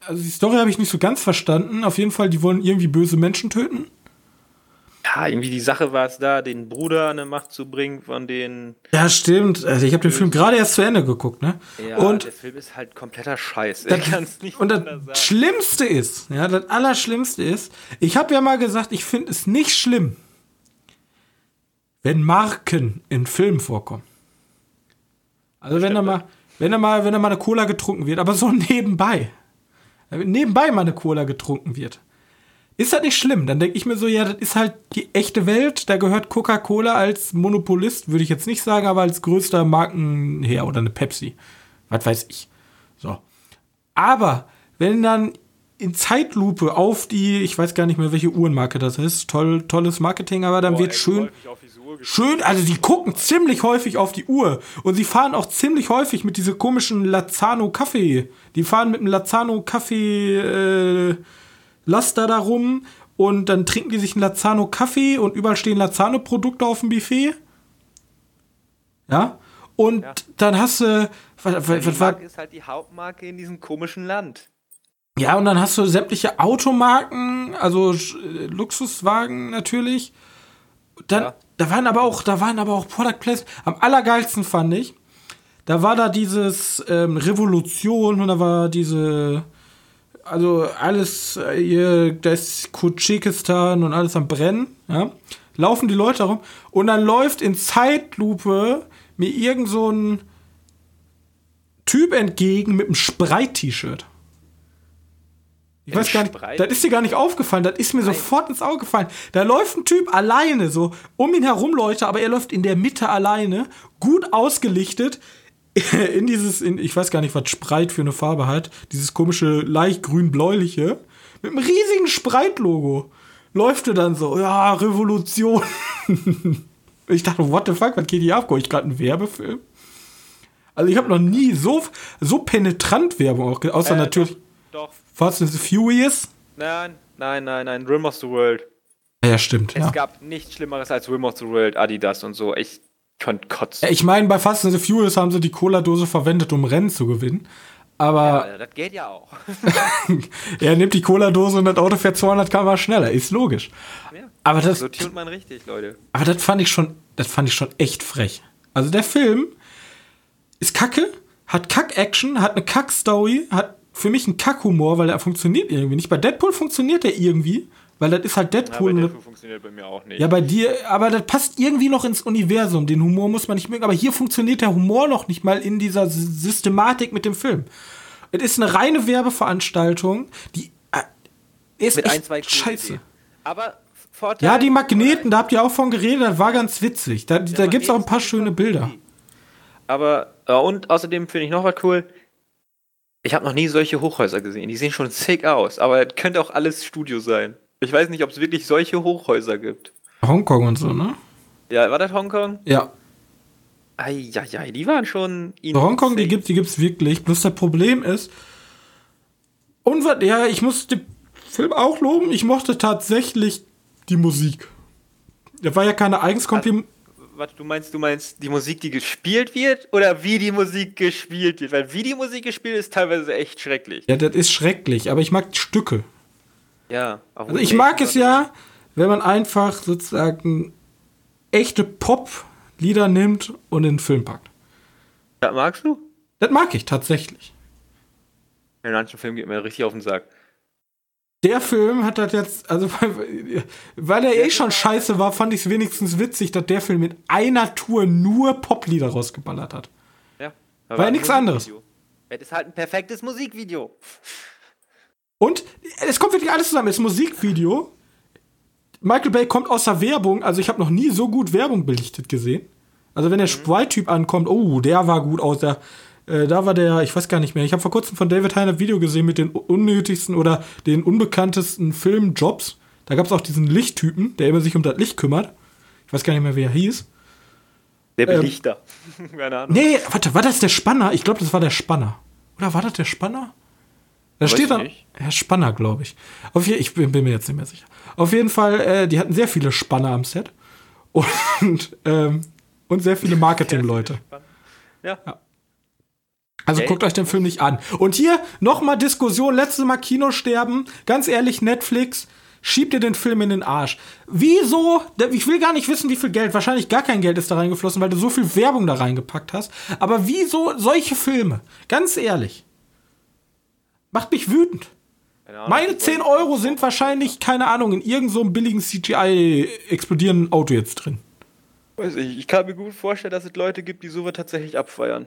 Also die Story habe ich nicht so ganz verstanden. Auf jeden Fall, die wollen irgendwie böse Menschen töten. Ja, irgendwie die Sache war es da, den Bruder an der Macht zu bringen von den. Ja, stimmt. Also ich habe den Film gerade erst zu Ende geguckt, ne? Ja, und der Film ist halt kompletter Scheiß. Das- Ich kann's nicht Und das sagen. Schlimmste ist, ja, das Allerschlimmste ist, ich habe ja mal gesagt, ich finde es nicht schlimm, wenn Marken in Filmen vorkommen. Also wenn da mal, wenn da mal, wenn da mal eine Cola getrunken wird, aber so nebenbei. Wenn Nebenbei mal eine Cola getrunken wird. Ist das nicht schlimm? Dann denke ich mir so, ja, das ist halt die echte Welt. Da gehört Coca-Cola als Monopolist, würde ich jetzt nicht sagen, aber als größter Markenherr oder eine Pepsi. Was weiß ich. So. Aber wenn dann in Zeitlupe auf die, ich weiß gar nicht mehr, welche Uhrenmarke das ist. Toll, tolles Marketing, aber dann Boah, wird ey, schön, schön, also die gucken ziemlich häufig auf die Uhr und sie fahren auch ziemlich häufig mit diese komischen Lazano Kaffee. Die fahren mit dem Lazano Kaffee äh, Laster da rum und dann trinken die sich einen Lazano Kaffee und überall stehen Lazano Produkte auf dem Buffet. Ja? Und Ja. dann hast du was, was, was war ist halt die Hauptmarke in diesem komischen Land. Ja, und dann hast du sämtliche Automarken, also äh, Luxuswagen natürlich. Dann, Ja. da waren aber auch, da waren aber auch Product Placement. Am allergeilsten fand ich, da war da dieses ähm, Revolution und da war diese, also alles äh, hier, da ist Kutschikistan und alles am Brennen, ja. Laufen die Leute rum und dann läuft in Zeitlupe mir irgend so ein Typ entgegen mit einem Spreit-T-Shirt. Ich weiß gar nicht, das ist dir gar nicht aufgefallen, das ist mir sofort ins Auge gefallen. Da läuft ein Typ alleine, so um ihn herum Leute, aber er läuft in der Mitte alleine, gut ausgelichtet, in dieses, in, ich weiß gar nicht, was Spreit für eine Farbe hat, dieses komische leicht grün-bläuliche, mit einem riesigen Spreit-Logo. Läuft er dann so, ja, Revolution. ich dachte, what the fuck, was geht hier ab? Guck ich gerade einen Werbefilm? Also ich habe noch nie so, so penetrant Werbung auch, außer Äh, natürlich Doch. Fast and Furious. Nein, nein, nein, nein. Rim of the World. Ja, stimmt. Es Ja. gab nichts Schlimmeres als Rim of the World, Adidas und so. Ich konnte kotzen. Ich meine, bei Fast and the Furious haben sie die Cola-Dose verwendet, um Rennen zu gewinnen. Aber Ja, das geht ja auch. er nimmt die Cola-Dose und das Auto fährt 200 km schneller. Ist logisch. Ja. Aber das, So tunt man richtig, Leute. aber das fand ich schon, das fand ich schon echt frech. Also der Film ist kacke, hat Kack-Action, hat eine Kack-Story, hat für mich einen Kack-Humor, weil er funktioniert irgendwie nicht. Bei Deadpool funktioniert der irgendwie, weil das ist halt Deadpool. und- Deadpool funktioniert bei mir auch nicht. Ja, bei dir, aber das passt irgendwie noch ins Universum. Den Humor muss man nicht mögen. Aber hier funktioniert der Humor noch nicht mal in dieser S- Systematik mit dem Film. Es ist eine reine Werbeveranstaltung, die äh, ist Mit echt ein, scheiße. Ideen. Aber Vorteil. Ja, die Magneten, da habt ihr auch von geredet, das war ganz witzig. Da, da Ja, gibt's auch ein paar schöne Bilder. cool. Aber, äh, und außerdem finde ich noch was cool. Ich habe noch nie solche Hochhäuser gesehen. Die sehen schon sick aus. Aber es könnte auch alles Studio sein. Ich weiß nicht, ob es wirklich solche Hochhäuser gibt. Hongkong und so, ne? Ja, war das Hongkong? Ja. Eieiei, die waren schon. So, Hongkong, die gibt die gibt's wirklich. Bloß das Problem ist, und was, ja, ich muss den Film auch loben, ich mochte tatsächlich die Musik. Da war ja keine eigens komplim Was, du meinst, du meinst die Musik, die gespielt wird oder wie die Musik gespielt wird? Weil wie die Musik gespielt wird, ist teilweise echt schrecklich. Ja, das ist schrecklich, aber ich mag Stücke. Ja. auch Also ich mag es ja, wenn man einfach sozusagen echte Pop-Lieder nimmt und in den Film packt. Das magst du? Das mag ich tatsächlich. In manchen Filmen geht mir richtig auf den Sack. Der Film hat das jetzt, also weil er eh schon scheiße war, fand ich es wenigstens witzig, dass der Film mit einer Tour nur Poplieder rausgeballert hat. Ja. War ja nichts anderes. Es ist halt ein perfektes Musikvideo. Und es kommt wirklich alles zusammen. Es ist ein Musikvideo. Michael Bay kommt aus der Werbung. Also ich habe noch nie so gut Werbung belichtet gesehen. Also wenn der Sprite-Typ ankommt, oh, der war gut aus. Der, äh, da war der, ich weiß gar nicht mehr. Ich habe vor kurzem von David Heiner ein Video gesehen mit den unnötigsten oder den unbekanntesten Filmjobs. Da gab es auch diesen Lichttypen, der immer sich um das Licht kümmert. Ich weiß gar nicht mehr, wie er hieß. Der Ähm, Belichter. Keine Ahnung. Nee, warte, war das der Spanner? Ich glaube, das war der Spanner. Oder war das der Spanner? Da steht dann. nicht. Herr Spanner, glaube ich. Auf je, ich bin, bin mir jetzt nicht mehr sicher. Auf jeden Fall, äh, die hatten sehr viele Spanner am Set. Und, ähm, und sehr viele Marketingleute. Ja. Also Okay. guckt euch den Film nicht an. Und hier nochmal Diskussion, letztes Mal Kinosterben. Ganz ehrlich, Netflix, schiebt ihr den Film in den Arsch. Wieso? Ich will gar nicht wissen, wie viel Geld, wahrscheinlich gar kein Geld ist da reingeflossen, weil du so viel Werbung da reingepackt hast. Aber wieso solche Filme? Ganz ehrlich. Macht mich wütend. Meine 10 Euro sind wahrscheinlich, keine Ahnung, in irgendeinem so billigen CGI explodierenden Auto jetzt drin. Weiß ich, ich kann mir gut vorstellen, dass es Leute gibt, die sowas tatsächlich abfeiern.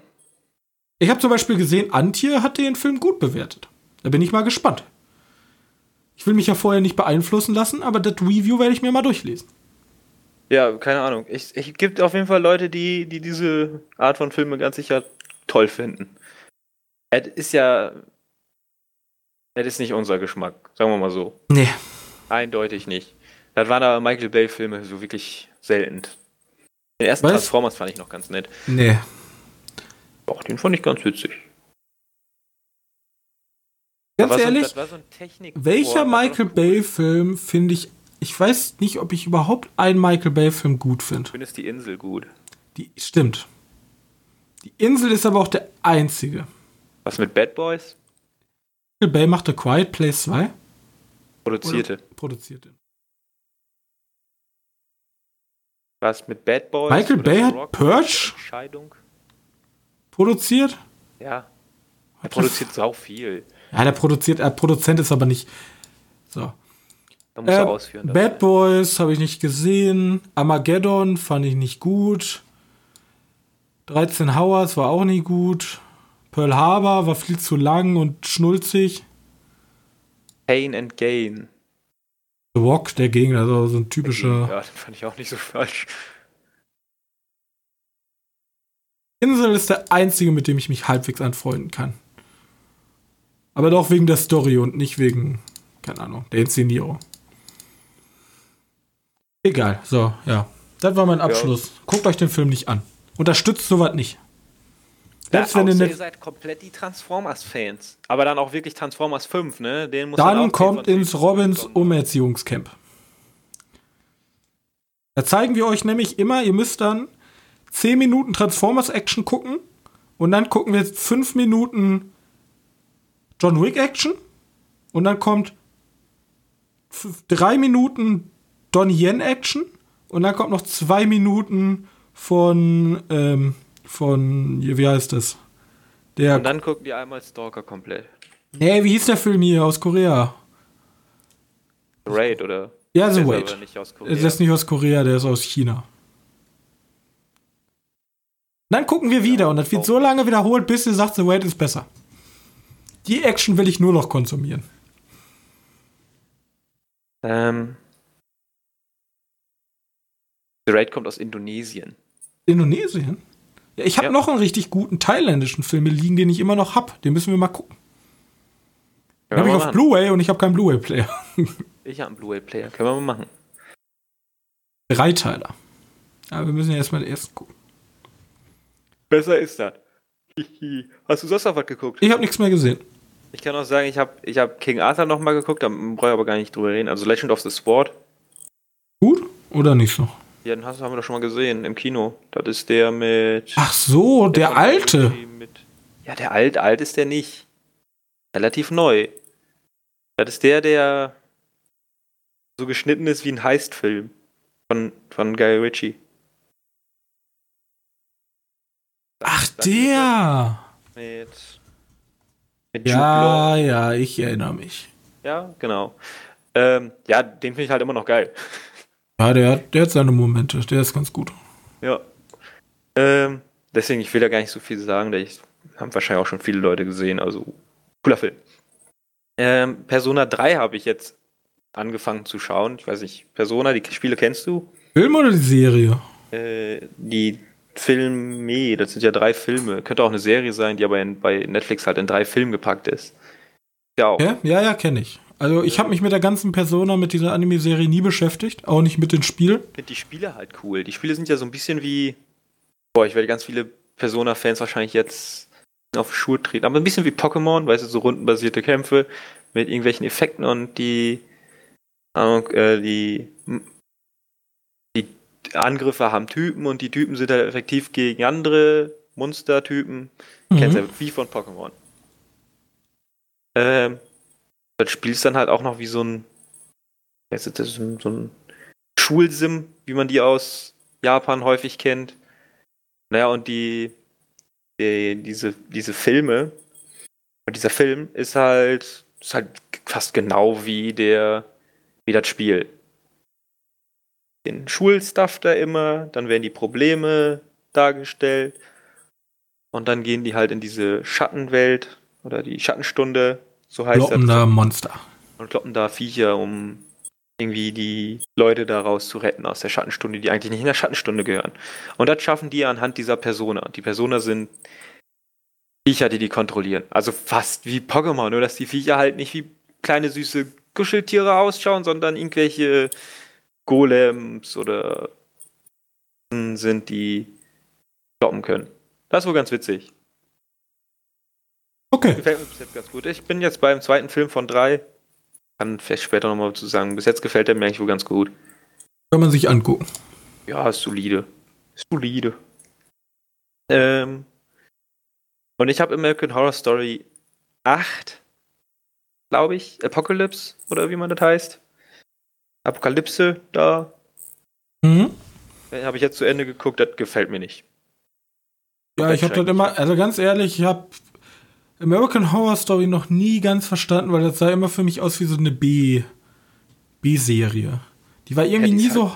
Ich habe zum Beispiel gesehen, Antje hat den Film gut bewertet. Da bin ich mal gespannt. Ich will mich ja vorher nicht beeinflussen lassen, aber das Review werde ich mir mal durchlesen. Ja, keine Ahnung. Es ich, gibt auf jeden Fall Leute, die, die diese Art von Filme ganz sicher toll finden. Es ist ja. Das ist nicht unser Geschmack, sagen wir mal so. Nee. Eindeutig nicht. Das waren aber Michael Bay-Filme so wirklich selten. Den ersten Was? Transformers fand ich noch ganz nett. Nee. Doch, den fand ich ganz witzig. Ganz so- ehrlich, so ein Technik welcher Michael. Bay-Film finde ich. Ich weiß nicht, ob ich überhaupt einen Michael Bay-Film gut finde. Ich finde es die Insel gut. Die stimmt. Die Insel ist aber auch der einzige. Was mit Bad Boys? Michael Bay machte Quiet Place 2. Produzierte. Oder produzierte. Was mit Bad Boys? Michael Bay hat Rock? Purge? Entscheidung? Produziert? Ja. Er Hat produziert sau viel. Ja, der produziert, er Produzent ist aber nicht. So. Da muss Äh, er ausführen. Bad Boys habe ich nicht gesehen. Armageddon fand ich nicht gut. 13 Hours war auch nicht gut. Pearl Harbor war viel zu lang und schnulzig. Pain and Gain. The Walk, der Gegner, also so ein typischer. Ja, den fand ich auch nicht so falsch. Insel ist der einzige, mit dem ich mich halbwegs anfreunden kann. Aber doch wegen der Story und nicht wegen, keine Ahnung, der Inszenierung. Egal, so, ja. Das war mein Abschluss. Guckt euch den Film nicht an. Unterstützt sowas nicht. Selbst wenn ihr außer nicht. ihr seid komplett die Transformers-Fans. Aber dann auch wirklich Transformers 5, ne? Den muss Dann 10 kommt ins 10 Robins bekommen. Umerziehungscamp. Da zeigen wir euch nämlich immer, ihr müsst dann 10 Minuten Transformers Action gucken und dann gucken wir 5 Minuten John Wick Action und dann kommt 3 Minuten Donnie Yen Action und dann kommt noch 2 Minuten von, ähm, von, wie heißt das? Der, Und dann gucken die einmal Stalker komplett. nee, wie hieß der Film hier aus Korea? Raid, oder? Ja, The Korea. Der ist nicht aus Korea, der ist aus China. Dann gucken wir wieder und das wird so lange wiederholt, bis ihr sagt, The Wait ist besser. Die Action will ich nur noch konsumieren. Ähm, The Raid kommt aus Indonesien. Indonesien? Ja, ich habe Ja. noch einen richtig guten thailändischen Film liegen, den ich immer noch hab. Den müssen wir mal gucken. Den habe ich auf. Blu-ray und ich habe keinen Blu-ray-Player. Ich habe einen Blu-ray-Player. Können wir mal machen. Dreiteiler. Aber wir müssen ja erstmal den ersten gucken. Besser ist das. Hast du sonst noch was geguckt? Ich habe nichts mehr gesehen. Ich kann auch sagen, ich habe ich hab King Arthur noch mal geguckt, da brauche ich aber gar nicht drüber reden. Also Legend of the Sword, Gut oder nicht so? Ja, den hast, haben wir doch schon mal gesehen im Kino. Das ist der mit... Ach so, der von alte. Mit, ja, der alt, alt ist der nicht. Relativ neu. Das ist der, der so geschnitten ist wie ein Heist-Film von, von Guy Ritchie. Ach, Das- der. Mit, mit Ja, ja, ich erinnere mich. Ja, genau. Ähm, ja, den finde ich halt immer noch geil. Ja, der, hat- der hat seine Momente. Der ist ganz gut. Ja. Ähm, deswegen, ich will da gar nicht so viel sagen, denn ich haben wahrscheinlich auch schon viele Leute gesehen, also cooler Film. Ähm, Persona 3 habe ich jetzt angefangen zu schauen. Ich weiß nicht, Persona, die Spiele kennst du? Film oder die Serie? Äh, die Filme, das sind ja drei Filme. Könnte auch eine Serie sein, die aber in, bei Netflix halt in drei Filmen gepackt ist. Ja auch. Ja, ja, ja kenne ich. Also ich habe mich mit der ganzen Persona, mit dieser Anime-Serie nie beschäftigt. Auch nicht mit den Spielen. Ich finde die Spiele halt cool. Die Spiele sind ja so ein bisschen wie. Boah, ich werde ganz viele Persona-Fans wahrscheinlich jetzt auf Schuhe treten. Aber ein bisschen wie Pokémon, weißt du, so rundenbasierte Kämpfe mit irgendwelchen Effekten und die. Äh, die. Die Angriffe haben Typen und die Typen sind halt effektiv gegen andere Monstertypen. Kennst Mhm. du ja wie von Pokémon. Ähm, das Spiel ist dann halt auch noch wie so ein, ist das, ein- so ein Schulsim, wie man die aus Japan häufig kennt. Naja, und die, die diese, diese Filme, und dieser Film ist halt, ist halt fast genau wie der, wie das Spiel. Den Schulstuff da immer, dann werden die Probleme dargestellt und dann gehen die halt in diese Schattenwelt oder die Schattenstunde, so heißt das Blockender Monster. und kloppen da Viecher, um irgendwie die Leute daraus zu retten aus der Schattenstunde, die eigentlich nicht in der Schattenstunde gehören. Und das schaffen die anhand dieser Persona. Die Persona sind Viecher, die die kontrollieren. Also fast wie Pokémon, nur dass die Viecher halt nicht wie kleine süße Kuscheltiere ausschauen, sondern irgendwelche Golems oder sind, die stoppen können. Das ist wohl ganz witzig. Okay. Gefällt mir bis jetzt ganz gut. Ich bin jetzt beim zweiten Film von drei. Kann vielleicht später nochmal zu sagen. Bis jetzt gefällt er mir eigentlich wohl ganz gut. Kann man sich angucken. Ja, ist solide. Ist solide. Ähm, und ich habe American Horror Story 8, glaube ich, Apocalypse oder wie man das heißt. Apokalypse da. Mhm. Habe ich jetzt zu Ende geguckt, das gefällt mir nicht. Ja, ich habe das immer, also ganz ehrlich, ich habe American Horror Story noch nie ganz verstanden, weil das sah immer für mich aus wie so eine B B-Serie. Die war irgendwie Ja, die nie ist so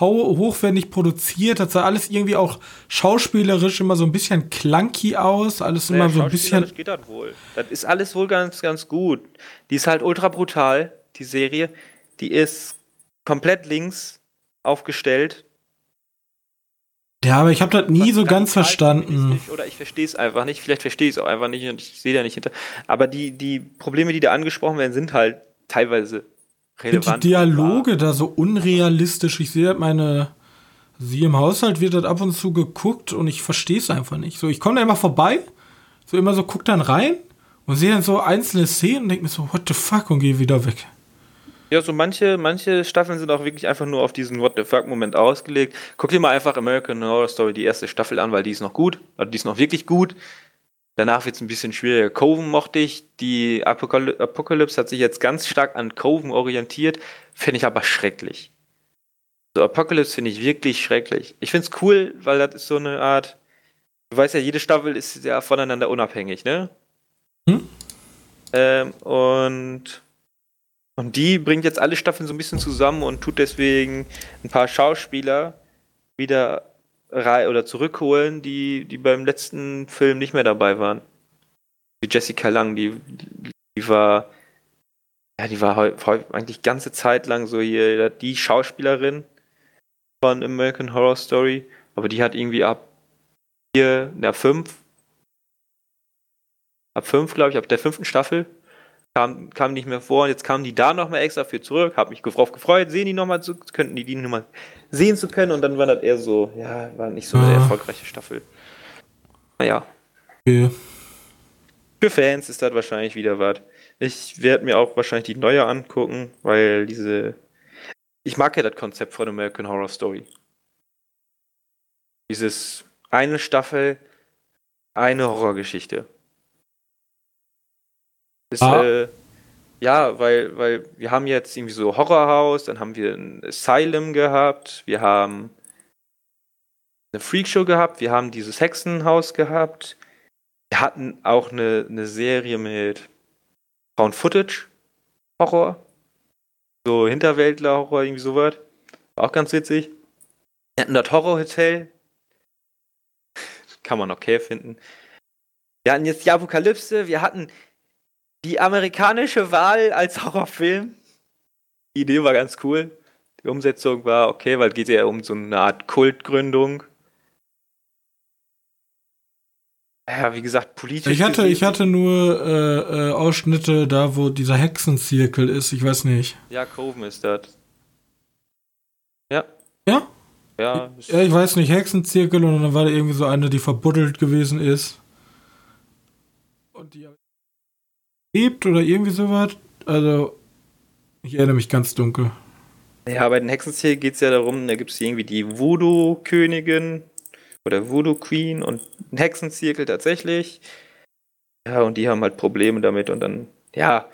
hochwertig produziert. Das sah alles irgendwie auch schauspielerisch immer so ein bisschen clunky aus. Alles immer so ein bisschen. geht das wohl. Das ist alles wohl ganz, ganz gut. Die ist halt ultra brutal, die Serie. Die ist komplett links aufgestellt. Ja, aber ich habe das nie so ganz verstanden. feministisch Oder ich verstehe es einfach nicht. Vielleicht verstehe ich es auch einfach nicht und ich sehe da nicht hinter. Aber die, die Probleme, die da angesprochen werden, sind halt teilweise relevant. die Dialoge da so unrealistisch. Ich sehe halt meine. Sie im Haushalt wird das ab und zu geguckt und ich verstehe es einfach nicht. So, ich komme da immer vorbei, so immer so, guck dann rein und sehe dann so einzelne Szenen und denke mir so, what the fuck und gehe wieder weg. Ja, so manche, manche Staffeln sind auch wirklich einfach nur auf diesen What the fuck-Moment ausgelegt. Guck dir mal einfach American Horror Story die erste Staffel an, weil die ist noch gut. Also die ist noch wirklich gut. Danach wird es ein bisschen schwieriger. Coven mochte ich. Die Apocaly Apocalypse hat sich jetzt ganz stark an Coven orientiert. Finde ich aber schrecklich. So, Apocalypse finde ich wirklich schrecklich. Ich finde es cool, weil das ist so eine Art. Du weißt ja, jede Staffel ist ja voneinander unabhängig, ne? Hm? Ähm, und und die bringt jetzt alle Staffeln so ein bisschen zusammen und tut deswegen ein paar Schauspieler wieder rei oder zurückholen, die, die beim letzten Film nicht mehr dabei waren. Wie Jessica Lang, die, die war, ja, die war eigentlich ganze Zeit lang so hier die Schauspielerin von American Horror Story, aber die hat irgendwie ab vier, na fünf, ab fünf, glaube ich, ab der fünften Staffel kam, kam nicht mehr vor und jetzt kamen die da nochmal extra für zurück, hab mich drauf gefreut, sehen die nochmal zu, könnten die die nochmal sehen zu können und dann war das eher so, ja, war nicht so eine Ah. erfolgreiche Staffel. Naja, Okay. für Fans ist das wahrscheinlich wieder was. Ich werde mir auch wahrscheinlich die neue angucken, weil diese, ich mag ja das Konzept von American Horror Story. Dieses eine Staffel, eine Horrorgeschichte. Ist, Ah. äh, ja, weil, weil wir haben jetzt irgendwie so Horrorhaus, dann haben wir ein Asylum gehabt, wir haben eine Freakshow gehabt, wir haben dieses Hexenhaus gehabt, wir hatten auch eine, eine Serie mit Found Footage Horror, so Hinterwäldler Horror, irgendwie sowas, war auch ganz witzig. Wir hatten das Horror Hotel, kann man okay finden. Wir hatten jetzt die Apokalypse, wir hatten die amerikanische Wahl als Horrorfilm. Die Idee war ganz cool. Die Umsetzung war okay, weil es geht ja um so eine Art Kultgründung. Ja, wie gesagt, politisch. Ich hatte, gesehen- ich hatte nur äh, äh, Ausschnitte da, wo dieser Hexenzirkel ist. Ich weiß nicht. Ja, Coven ist das. Ja, Ja? ja. Ja, ich weiß nicht. Hexenzirkel und dann war da irgendwie so eine, die verbuddelt gewesen ist. Und die lebt oder irgendwie sowas. Also, ich erinnere mich ganz dunkel. Ja, bei den Hexenzirkel geht es ja darum, da gibt es irgendwie die Voodoo-Königin oder Voodoo-Queen und einen Hexenzirkel tatsächlich. Ja, und die haben halt Probleme damit und dann, ja,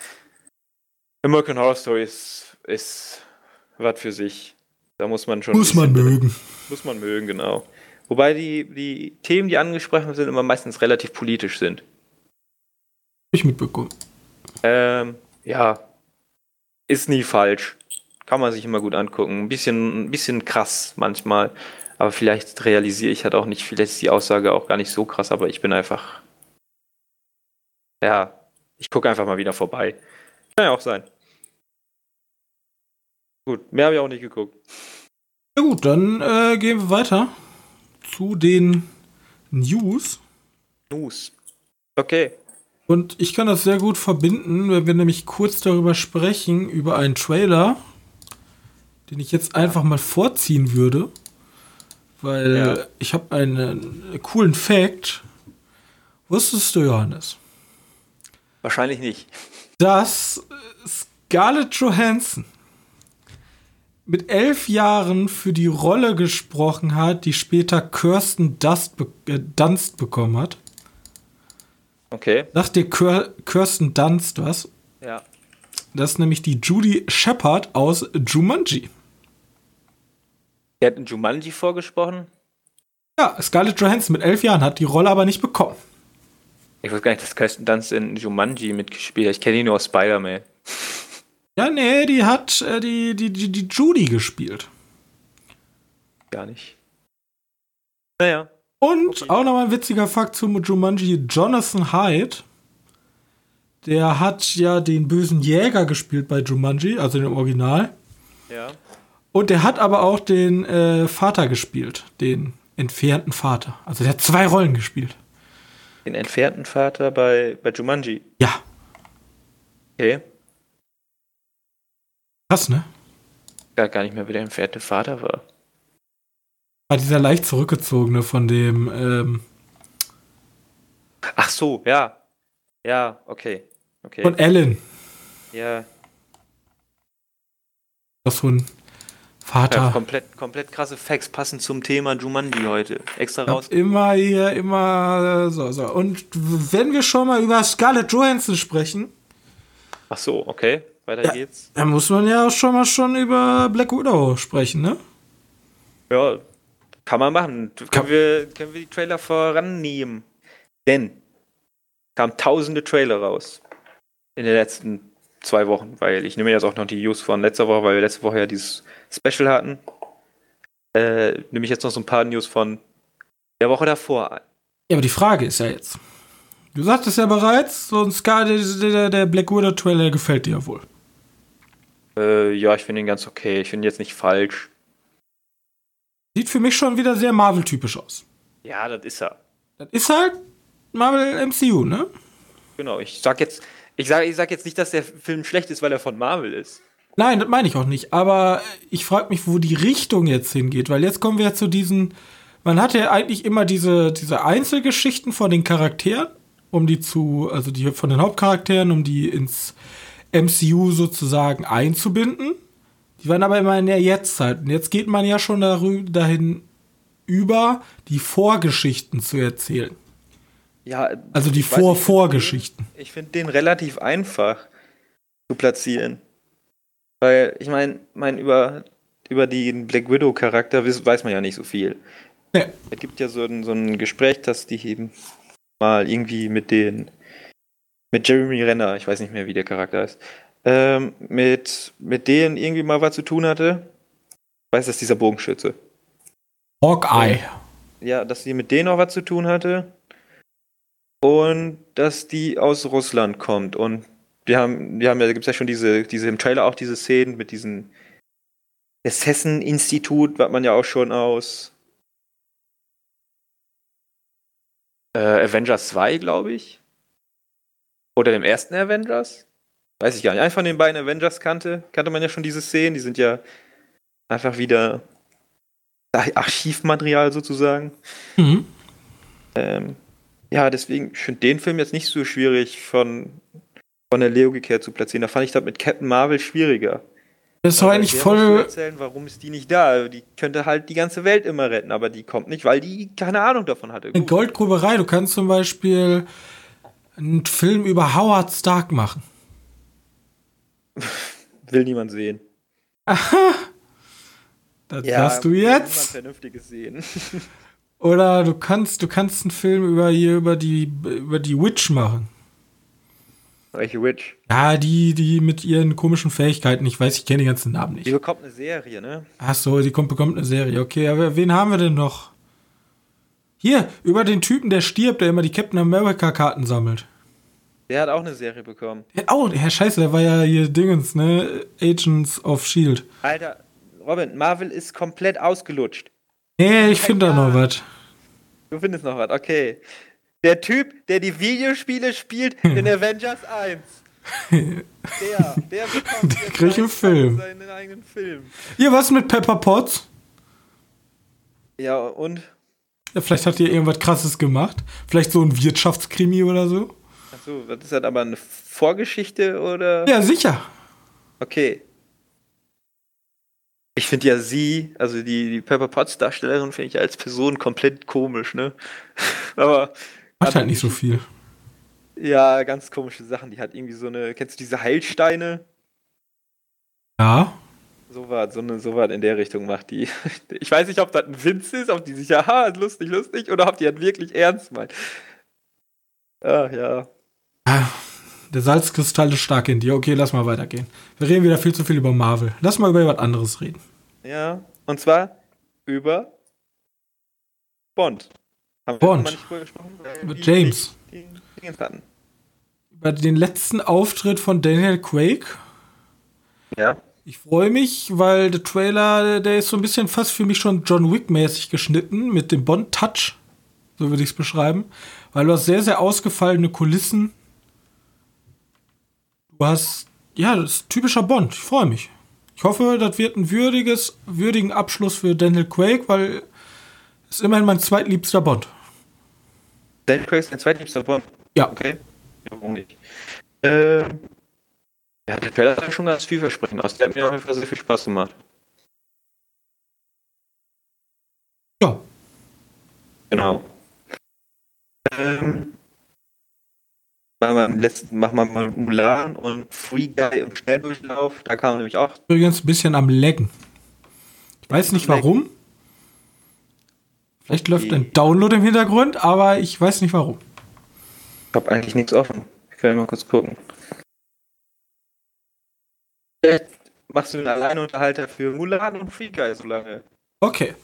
American Horror Story ist, ist was für sich. Da muss man schon. Muss man mögen. Muss man mögen, genau. Wobei die, die Themen, die angesprochen sind, immer meistens relativ politisch sind. Ich mitbekommen. Ähm, ja, ist nie falsch. Kann man sich immer gut angucken. Ein bisschen, ein bisschen krass manchmal. Aber vielleicht realisiere ich halt auch nicht, vielleicht ist die Aussage auch gar nicht so krass, aber ich bin einfach. Ja, ich gucke einfach mal wieder vorbei. Kann ja auch sein. Gut, mehr habe ich auch nicht geguckt. Ja gut, dann äh, gehen wir weiter zu den News. News. Okay. Und ich kann das sehr gut verbinden, wenn wir nämlich kurz darüber sprechen, über einen Trailer, den ich jetzt einfach mal vorziehen würde. Weil Ja. ich habe einen coolen Fact. Wusstest du, Johannes, Wahrscheinlich nicht. dass Scarlett Johansson mit elf Jahren für die Rolle gesprochen hat, die später Kirsten Dust be äh, Dunst bekommen hat? Okay. Sagt dir Kir Kirsten Dunst was? Ja. Das ist nämlich die Judy Shepard aus Jumanji. Er hat in Jumanji vorgesprochen. Ja, Scarlett Johansson mit elf Jahren hat die Rolle aber nicht bekommen. Ich weiß gar nicht, dass Kirsten Dunst in Jumanji mitgespielt hat. Ich kenne ihn nur aus Spider-Man. Ja, nee, die hat äh, die, die, die, die Judy gespielt. Gar nicht. Naja. Und Okay. auch nochmal ein witziger Fakt zu Jumanji, Jonathan Hyde, der hat ja den bösen Jäger gespielt bei Jumanji, also im Original. Ja. Und der hat aber auch den äh, Vater gespielt, den entfernten Vater. Also der hat zwei Rollen gespielt. Den entfernten Vater bei, bei Jumanji. Ja, Okay. krass, ne? Gar, gar nicht mehr, wer der entfernte Vater war. War dieser leicht zurückgezogene von dem, ähm, Ach so, ja. Ja, okay. Okay. von Ellen. ja, Das so ein ja, Vater. komplett, komplett krasse Facts passend zum Thema Jumanji heute. Extra Ja, raus. immer hier, immer äh, so, so. Und wenn wir schon mal über Scarlett Johansson sprechen, Ach so, okay. Weiter Ja. geht's. dann muss man ja auch schon mal schon über Black Widow sprechen, ne? Ja, kann man machen. Kann- Können wir, können wir die Trailer vorannehmen? Denn kamen tausende Trailer raus in den letzten zwei Wochen, weil ich nehme jetzt auch noch die News von letzter Woche, weil wir letzte Woche ja dieses Special hatten. Äh, nehme ich jetzt noch so ein paar News von der Woche davor ein. Ja, aber die Frage ist ja jetzt. Du sagtest ja bereits, so ein der, der, der Black Widow Trailer gefällt dir ja wohl. Äh, ja, ich finde ihn ganz okay. Ich finde ihn jetzt nicht falsch. Sieht für mich schon wieder sehr Marvel-typisch aus. Ja, das ist er. Das ist halt Marvel MCU, ne? Genau. Ich sag jetzt, ich sag, ich sag jetzt nicht, dass der Film schlecht ist, weil er von Marvel ist. Nein, das meine ich auch nicht. Aber ich frage mich, wo die Richtung jetzt hingeht, weil jetzt kommen wir ja zu diesen. Man hat ja eigentlich immer diese, diese Einzelgeschichten von den Charakteren, um die zu, also die von den Hauptcharakteren, um die ins MCU sozusagen einzubinden. Die waren aber immer in der Jetztzeit. Und jetzt geht man ja schon dahin über, die Vorgeschichten zu erzählen. Ja, Also die Vor-Vorgeschichten. Ich finde den relativ einfach zu platzieren. Weil, ich meine, mein, über, über den Black Widow-Charakter weiß man ja nicht so viel. Nee. Es gibt ja so ein, so ein Gespräch, dass die eben mal irgendwie mit den mit Jeremy Renner, ich weiß nicht mehr, wie der Charakter ist, ähm, mit, mit denen irgendwie mal was zu tun hatte. Ich weiß, das dieser Bogenschütze. Hawkeye. Ja, dass sie mit denen auch was zu tun hatte. Und dass die aus Russland kommt. Und wir haben, wir haben ja, da gibt es ja schon diese, diese im Trailer auch diese Szenen mit diesem Hessen-Institut, was man ja auch schon aus äh, Avengers 2, glaube ich. Oder dem ersten Avengers. Weiß ich gar nicht. Einfach von den beiden Avengers kannte, kannte man ja schon diese Szenen. Die sind ja einfach wieder Archivmaterial sozusagen. Mhm. Ähm, ja, deswegen, ich finde den Film jetzt nicht so schwierig von, von der Logik her zu platzieren. Da fand ich das mit Captain Marvel schwieriger. Das ist doch eigentlich voll. erzählen, warum ist die nicht da? Die könnte halt die ganze Welt immer retten, aber die kommt nicht, weil die keine Ahnung davon hatte. Eine Gut. Goldgrüberei. Du kannst zum Beispiel einen Film über Howard Stark machen. Will niemand sehen. Das hast du will Niemand jetzt. Vernünftiges sehen. Oder du kannst, du kannst einen Film über hier über die über die Witch machen. Welche Witch? Ja, die die mit ihren komischen Fähigkeiten. Ich weiß, ich kenne die ganzen Namen Die nicht. bekommt eine Serie, ne? Ach so, die kommt bekommt eine Serie. Okay, aber wen haben wir denn noch? Hier über den Typen, der stirbt, der immer die Captain America Karten sammelt. Der hat auch eine Serie bekommen. Ja, Oh, Herr Scheiße, der war ja hier Dingens, ne? Agents of Shield. Alter, Robin, Marvel ist komplett ausgelutscht. Nee, ich finde da noch was. Du findest noch was, okay. Der Typ, der die Videospiele spielt in Avengers 1. Der, der bekommt Der kriegt einen Film. seinen eigenen Film. Ihr was mit Pepper Potts? Ja, und? Ja, vielleicht hat ihr irgendwas krasses gemacht. Vielleicht so ein Wirtschaftskrimi oder so. Achso, das ist halt aber eine Vorgeschichte oder? Ja, sicher. Okay. Ich finde ja sie, also die, die Pepper Potts Darstellerin, finde ich als Person komplett komisch, ne? aber. Macht halt nicht so viel. Ja, ganz komische Sachen. Die hat irgendwie so eine, kennst du diese Heilsteine? Ja. So was, so, eine, so was in der Richtung macht die. Ich weiß nicht, ob das ein Witz ist, ob die sich, aha, lustig, lustig, oder ob die halt wirklich ernst meint. Ach ja. Ah, Der Salzkristall ist stark in dir. Okay, lass mal weitergehen. Wir reden wieder viel zu viel über Marvel. Lass mal über was anderes reden. Ja, und zwar über Bond. Haben Bond. Wir nicht drüber gesprochen, die James. Die. Über den letzten Auftritt von Daniel Craig. Ja. Ich freue mich, weil der Trailer, der ist so ein bisschen fast für mich schon John Wick-mäßig geschnitten, mit dem Bond-Touch. So würde ich es beschreiben. Weil du hast sehr, sehr ausgefallene Kulissen. Hast, ja, das ist typischer Bond. Ich freue mich. Ich hoffe, das wird ein würdiges, würdigen Abschluss für Daniel Craig, weil es ist immerhin mein zweitliebster Bond. Daniel Craig ist dein zweitliebster Bond. Ja. Okay. Ja, warum nicht? Ähm. Ja, der Trailer hat schon ganz vielversprechend aus. Der hat mir auf jeden Fall sehr viel Spaß gemacht. Ja. Genau. Ähm. Machen wir, im letzten, machen wir mal Mulan und Free Guy im Schnelldurchlauf. Da kam nämlich auch. Übrigens ein bisschen am Lecken. Ich weiß nicht warum. Vielleicht läuft Okay. ein Download im Hintergrund, aber ich weiß nicht warum. Ich habe eigentlich nichts offen. Ich kann mal kurz gucken. Jetzt machst du einen Alleinunterhalter für Mulan und Free Guy so lange. Okay.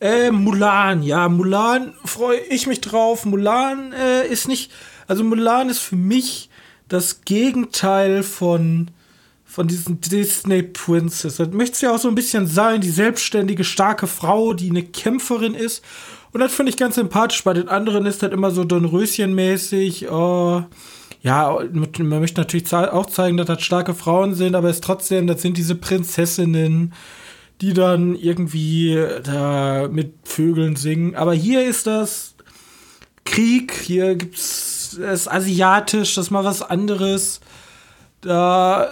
Äh, Mulan, ja, Mulan freue ich mich drauf. Mulan äh, ist nicht, also Mulan ist für mich das Gegenteil von von diesen Disney Princess. Das möchte sie ja auch so ein bisschen sein, die selbstständige, starke Frau, die eine Kämpferin ist. Und das finde ich ganz sympathisch. Bei den anderen ist das immer so Dornröschen-mäßig. Oh, ja, man möchte natürlich auch zeigen, dass das starke Frauen sind, aber es ist trotzdem, das sind diese Prinzessinnen, die dann irgendwie da mit Vögeln singen. Aber hier ist das Krieg, hier gibt's ist asiatisch, das ist mal was anderes. Da,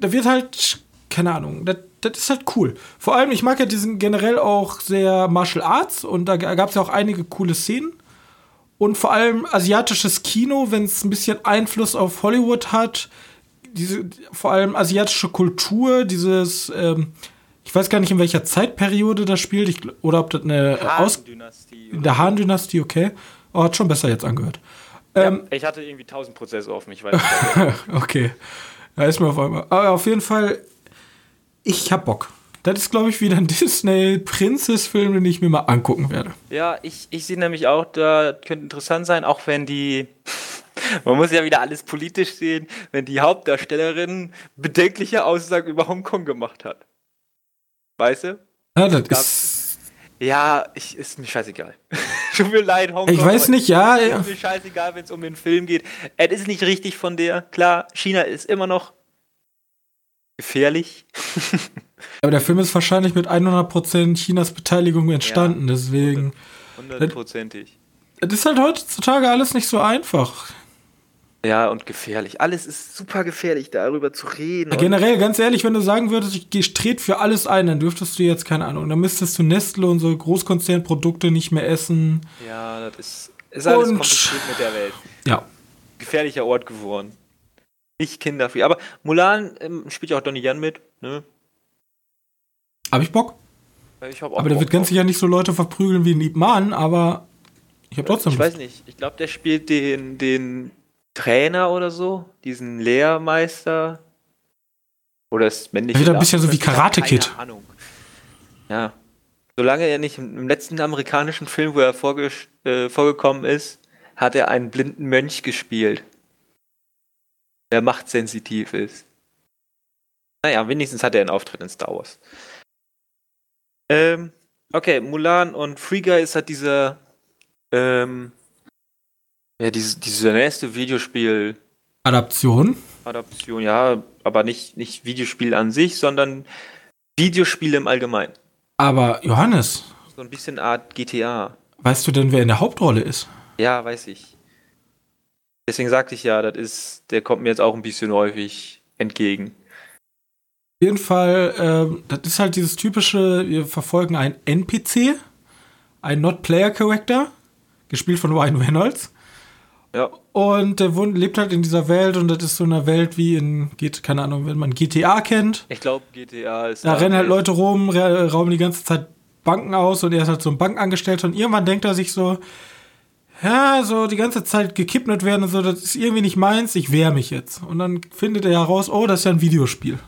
da wird halt, keine Ahnung, das, das ist halt cool. Vor allem, ich mag ja diesen generell auch sehr Martial Arts und da gab es ja auch einige coole Szenen. Und vor allem asiatisches Kino, wenn es ein bisschen Einfluss auf Hollywood hat. Diese, vor allem asiatische Kultur, dieses, ähm, ich weiß gar nicht, in welcher Zeitperiode das spielt, ich, oder ob das eine äh, Aus in der Han-Dynastie, okay. Oh, hat schon besser jetzt angehört. Ähm, ich hatte irgendwie 1000 Prozesse offen, ich weiß nicht. okay. Da ist mir auf einmal. Aber auf jeden Fall, ich hab Bock. Das ist, glaube ich, wieder ein Disney-Princess-Film, den ich mir mal angucken werde. ja, ich, ich sehe nämlich auch, da könnte interessant sein, auch wenn die. Man muss ja wieder alles politisch sehen, wenn die Hauptdarstellerin bedenkliche Aussagen über Hongkong gemacht hat. Weißt du? Ja, das ist. Ja, ich, ist mir scheißegal. Tut mir leid, Hongkong. Ich weiß nicht, ja. Ist ja. mir scheißegal, wenn es um den Film geht. Es ist nicht richtig von der. Klar, China ist immer noch gefährlich. Aber der Film ist wahrscheinlich mit 100% Chinas Beteiligung entstanden, deswegen. Hundertprozentig. Das ist halt heutzutage alles nicht so einfach. Ja, und gefährlich. Alles ist super gefährlich, darüber zu reden. Ja, generell, ganz ehrlich, wenn du sagen würdest, ich straight für alles ein, dann dürftest du jetzt, keine Ahnung, dann müsstest du Nestle und so Großkonzernprodukte nicht mehr essen. ja, das ist, ist alles Und- kompliziert mit der Welt. Ja. Gefährlicher Ort geworden. Nicht kinderfrei. Aber Mulan ähm, spielt ja auch Donnie Yen mit. Ne? Hab ich Bock. Ich hab auch Aber der Bock wird ganz sicher nicht so Leute verprügeln wie ein Ip Man, aber ich habe trotzdem Ich weiß nicht. Ich glaube, der spielt den, den Trainer oder so. Diesen Lehrmeister. Oder das männliche. Wieder ein bisschen so wie Karate Kid. Ahnung. Ja. Solange er nicht im, letzten amerikanischen Film, wo er vorges- äh, vorgekommen ist, hat er einen blinden Mönch gespielt. Der machtsensitiv ist. Naja, wenigstens hat er einen Auftritt in Star Wars. Ähm, okay, Mulan und Free Guy ist halt dieser ähm, Ja, diese, diese nächste Videospiel. Adaption. Adaption, ja, aber nicht, nicht Videospiel an sich, sondern Videospiele im Allgemeinen. Aber Johannes. So ein bisschen Art GTA. Weißt du denn, wer in der Hauptrolle ist? Ja, weiß ich. Deswegen sagte ich ja, das ist, der kommt mir jetzt auch ein bisschen häufig entgegen. Auf jeden Fall, ähm, das ist halt dieses typische, wir verfolgen einen NPC, einen Not-Player-Character, gespielt von Ryan Reynolds. Ja. Und der lebt halt in dieser Welt und das ist so eine Welt wie in, geht, keine Ahnung, wenn man GTA kennt. Ich glaube, GTA ist. Da rennen halt Leute rum, ra- rauben die ganze Zeit Banken aus und er ist halt so ein Bankangestellter und irgendwann denkt er sich so, ja, so die ganze Zeit gekidnappt werden und so, das ist irgendwie nicht meins, ich wehre mich jetzt. Und dann findet er heraus, oh, das ist ja ein Videospiel.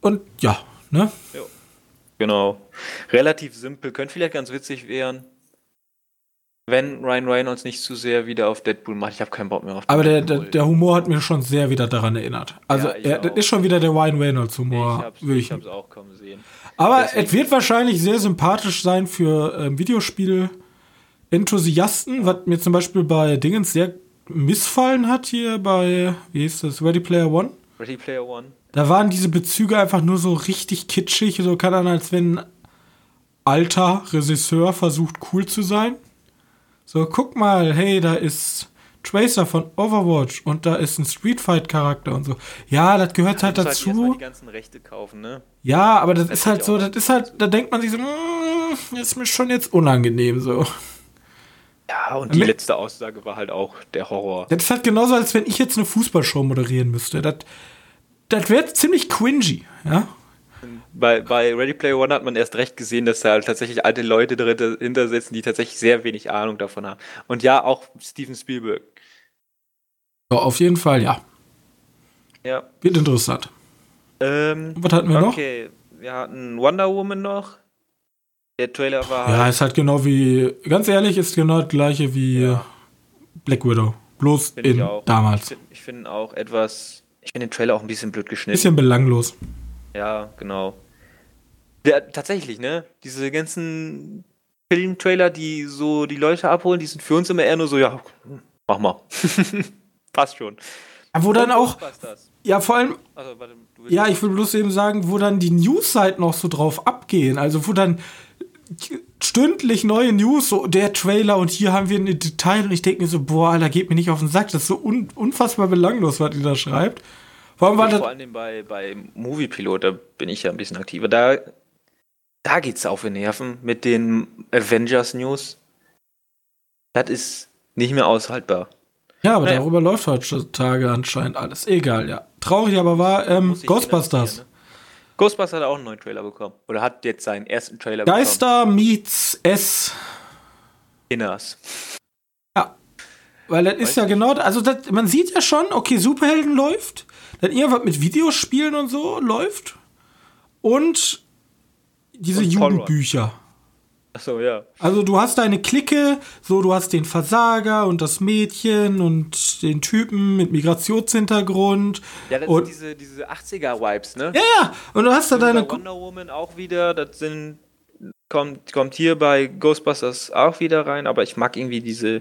Und ja, ne? Genau. Relativ simpel, könnte vielleicht ganz witzig werden. Wenn Ryan Reynolds nicht zu sehr wieder auf Deadpool macht. Ich habe keinen Bock mehr auf Aber der, der, Deadpool. der Humor hat mir schon sehr wieder daran erinnert. Also, Ja, er, das ist schon wieder der Ryan Reynolds Humor. würde ich ich hab's auch kommen sehen. Aber Deswegen- es wird wahrscheinlich sehr sympathisch sein für ähm, Videospiel-Enthusiasten, was mir zum Beispiel bei Dingens sehr missfallen hat hier bei, wie hieß das, Ready Player One. Ready Player One. Da waren diese Bezüge einfach nur so richtig kitschig, so kann dann, als wenn ein alter Regisseur versucht, cool zu sein. So, guck mal, hey, da ist Tracer von Overwatch und da ist ein Street Fight Charakter und so. Ja, das gehört halt musst erstmal dazu. die ganzen Rechte kaufen, ne? Ja, aber das, ist ist halt ja so, das ist halt, da denkt man sich so, mm, das ist mir schon jetzt unangenehm so. Ja, und die Mit- letzte Aussage war halt auch der Horror. Das ist halt genauso, als wenn ich jetzt eine Fußballshow moderieren müsste. Das, das wäre ziemlich cringy, ja. Bei, bei Ready Player One hat man erst recht gesehen, dass da halt tatsächlich alte Leute dahinter sitzen, die tatsächlich sehr wenig Ahnung davon haben. Und ja, auch Steven Spielberg. So, auf jeden Fall, ja. Ja. Wird interessant. Ähm, Was hatten wir noch? okay, wir hatten Wonder Woman noch. Der Trailer war Ja, halt, ist halt genau wie, ganz ehrlich, ist genau das gleiche wie Ja. Black Widow. Bloß Find ich in auch. damals. ich finde ich find auch etwas, ich finde den Trailer auch ein bisschen blöd geschnitten. Bisschen belanglos. Ja, genau. Der, tatsächlich, ne? Diese ganzen Filmtrailer, die so die Leute abholen, die sind für uns immer eher nur so, ja, mach mal. Passt schon. Ja, Wo dann Und auch, ja, vor allem, Also, warte, ja, ich will bloß eben sagen, wo dann die News-Seiten auch so drauf abgehen. Also, wo dann stündlich neue News, so der Trailer und hier haben wir ein Detail und ich denke mir so, boah, Alter, geht mir nicht auf den Sack. Das ist so un unfassbar belanglos, was ihr da schreibt. Vor allem war vor das, allem bei, bei Movie Pilot, da bin ich ja ein bisschen aktiver. Da, da geht's auf die Nerven mit den Avengers News. Das ist nicht mehr aushaltbar. ja, aber naja. darüber läuft heutzutage anscheinend alles. Egal, ja. Traurig aber war, ähm, Ghostbusters. ne? Ghostbusters hat auch einen neuen Trailer bekommen. Oder hat jetzt seinen ersten Trailer Geister meets S. bekommen. Inners. Ja. Weil das ist Weiß ja ich. genau, also das, man sieht ja schon, okay, Superhelden läuft, dann irgendwas mit Videospielen und so läuft und diese Und. Jugendbücher. Achso, ja. Also du hast deine Clique, so du hast den Versager und das Mädchen und den Typen mit Migrationshintergrund. Ja, das und, sind diese, diese 80er-Vibes, ne? ja, ja, und du hast da deine Wonder Woman auch wieder, das sind, kommt, kommt hier bei Ghostbusters auch wieder rein, aber ich mag irgendwie diese,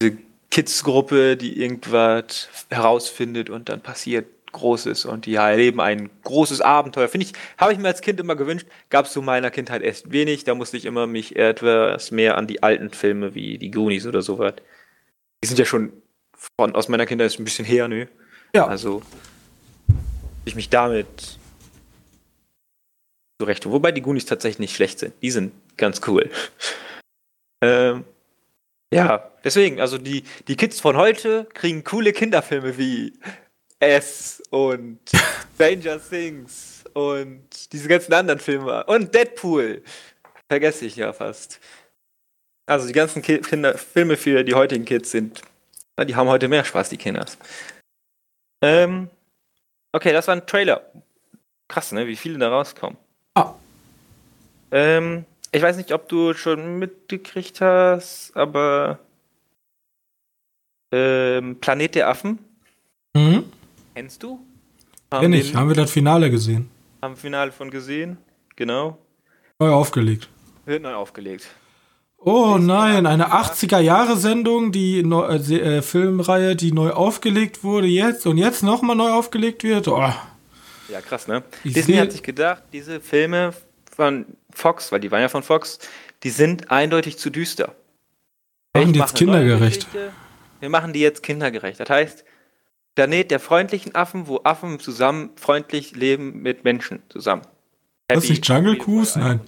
diese Kids-Gruppe, die irgendwas herausfindet und dann passiert Großes und die erleben ein großes Abenteuer. Finde ich, habe ich mir als Kind immer gewünscht, gab es zu meiner Kindheit erst wenig, da musste ich immer mich etwas mehr an die alten Filme wie die Goonies oder sowas. Die sind ja schon von, aus meiner Kindheit ist ein bisschen her, ne? Ja. Also, ich mich damit zurecht. Wobei die Goonies tatsächlich nicht schlecht sind. Die sind ganz cool. ähm, ja, deswegen, also die, die Kids von heute kriegen coole Kinderfilme wie S und Stranger Things und diese ganzen anderen Filme und Deadpool. Vergesse ich ja fast. Also die ganzen Ki Kinder Filme für die heutigen Kids sind, die haben heute mehr Spaß, die Kinders. Ähm, okay, das war ein Trailer. Krass, ne, wie viele da rauskommen. Ah. Ähm, ich weiß nicht, ob du schon mitgekriegt hast, aber ähm, Planet der Affen, Mhm. kennst du? Kenn ich, den- haben wir das Finale gesehen. haben Finale von gesehen, genau. Neu aufgelegt. Wird neu aufgelegt. Oh nein, eine 80er-Jahre-Sendung, die neu, äh, äh, Filmreihe, die neu aufgelegt wurde jetzt und jetzt nochmal neu aufgelegt wird. Oh. Ja, krass, ne? Ich Disney hat sich gedacht, diese Filme von Fox, weil die waren ja von Fox, die sind eindeutig zu düster. Machen die jetzt kindergerecht. Wir machen die jetzt kindergerecht. Das heißt, Planet der freundlichen Affen, wo Affen zusammen freundlich leben mit Menschen zusammen. Happy, das nicht Jungle Cruise? Nein.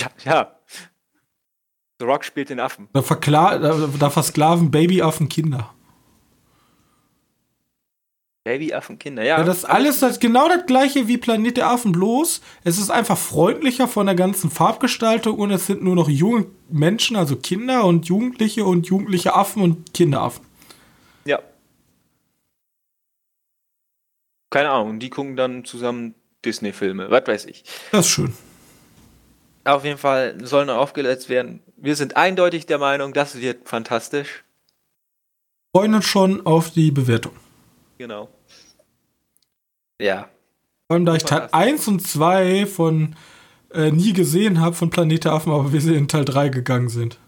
Ja, ja. The Rock spielt den Affen. Da, da, da versklaven Babyaffen Kinder. Babyaffen-Kinder, ja. Ja, das ist alles das, genau das gleiche wie Planet der Affen, bloß es ist einfach freundlicher von der ganzen Farbgestaltung und es sind nur noch junge Menschen, also Kinder und Jugendliche und jugendliche Affen und Kinderaffen. Ja. Keine Ahnung, die gucken dann zusammen Disney-Filme, was weiß ich. Das ist schön. Auf jeden Fall sollen aufgeletzt werden. Wir sind eindeutig der Meinung, das wird fantastisch. Freuen uns schon auf die Bewertung. Genau. Ja. Vor allem, da ich Teil 1 und 2 von äh, nie gesehen habe von Planet Affen, aber wir in Teil 3 gegangen sind.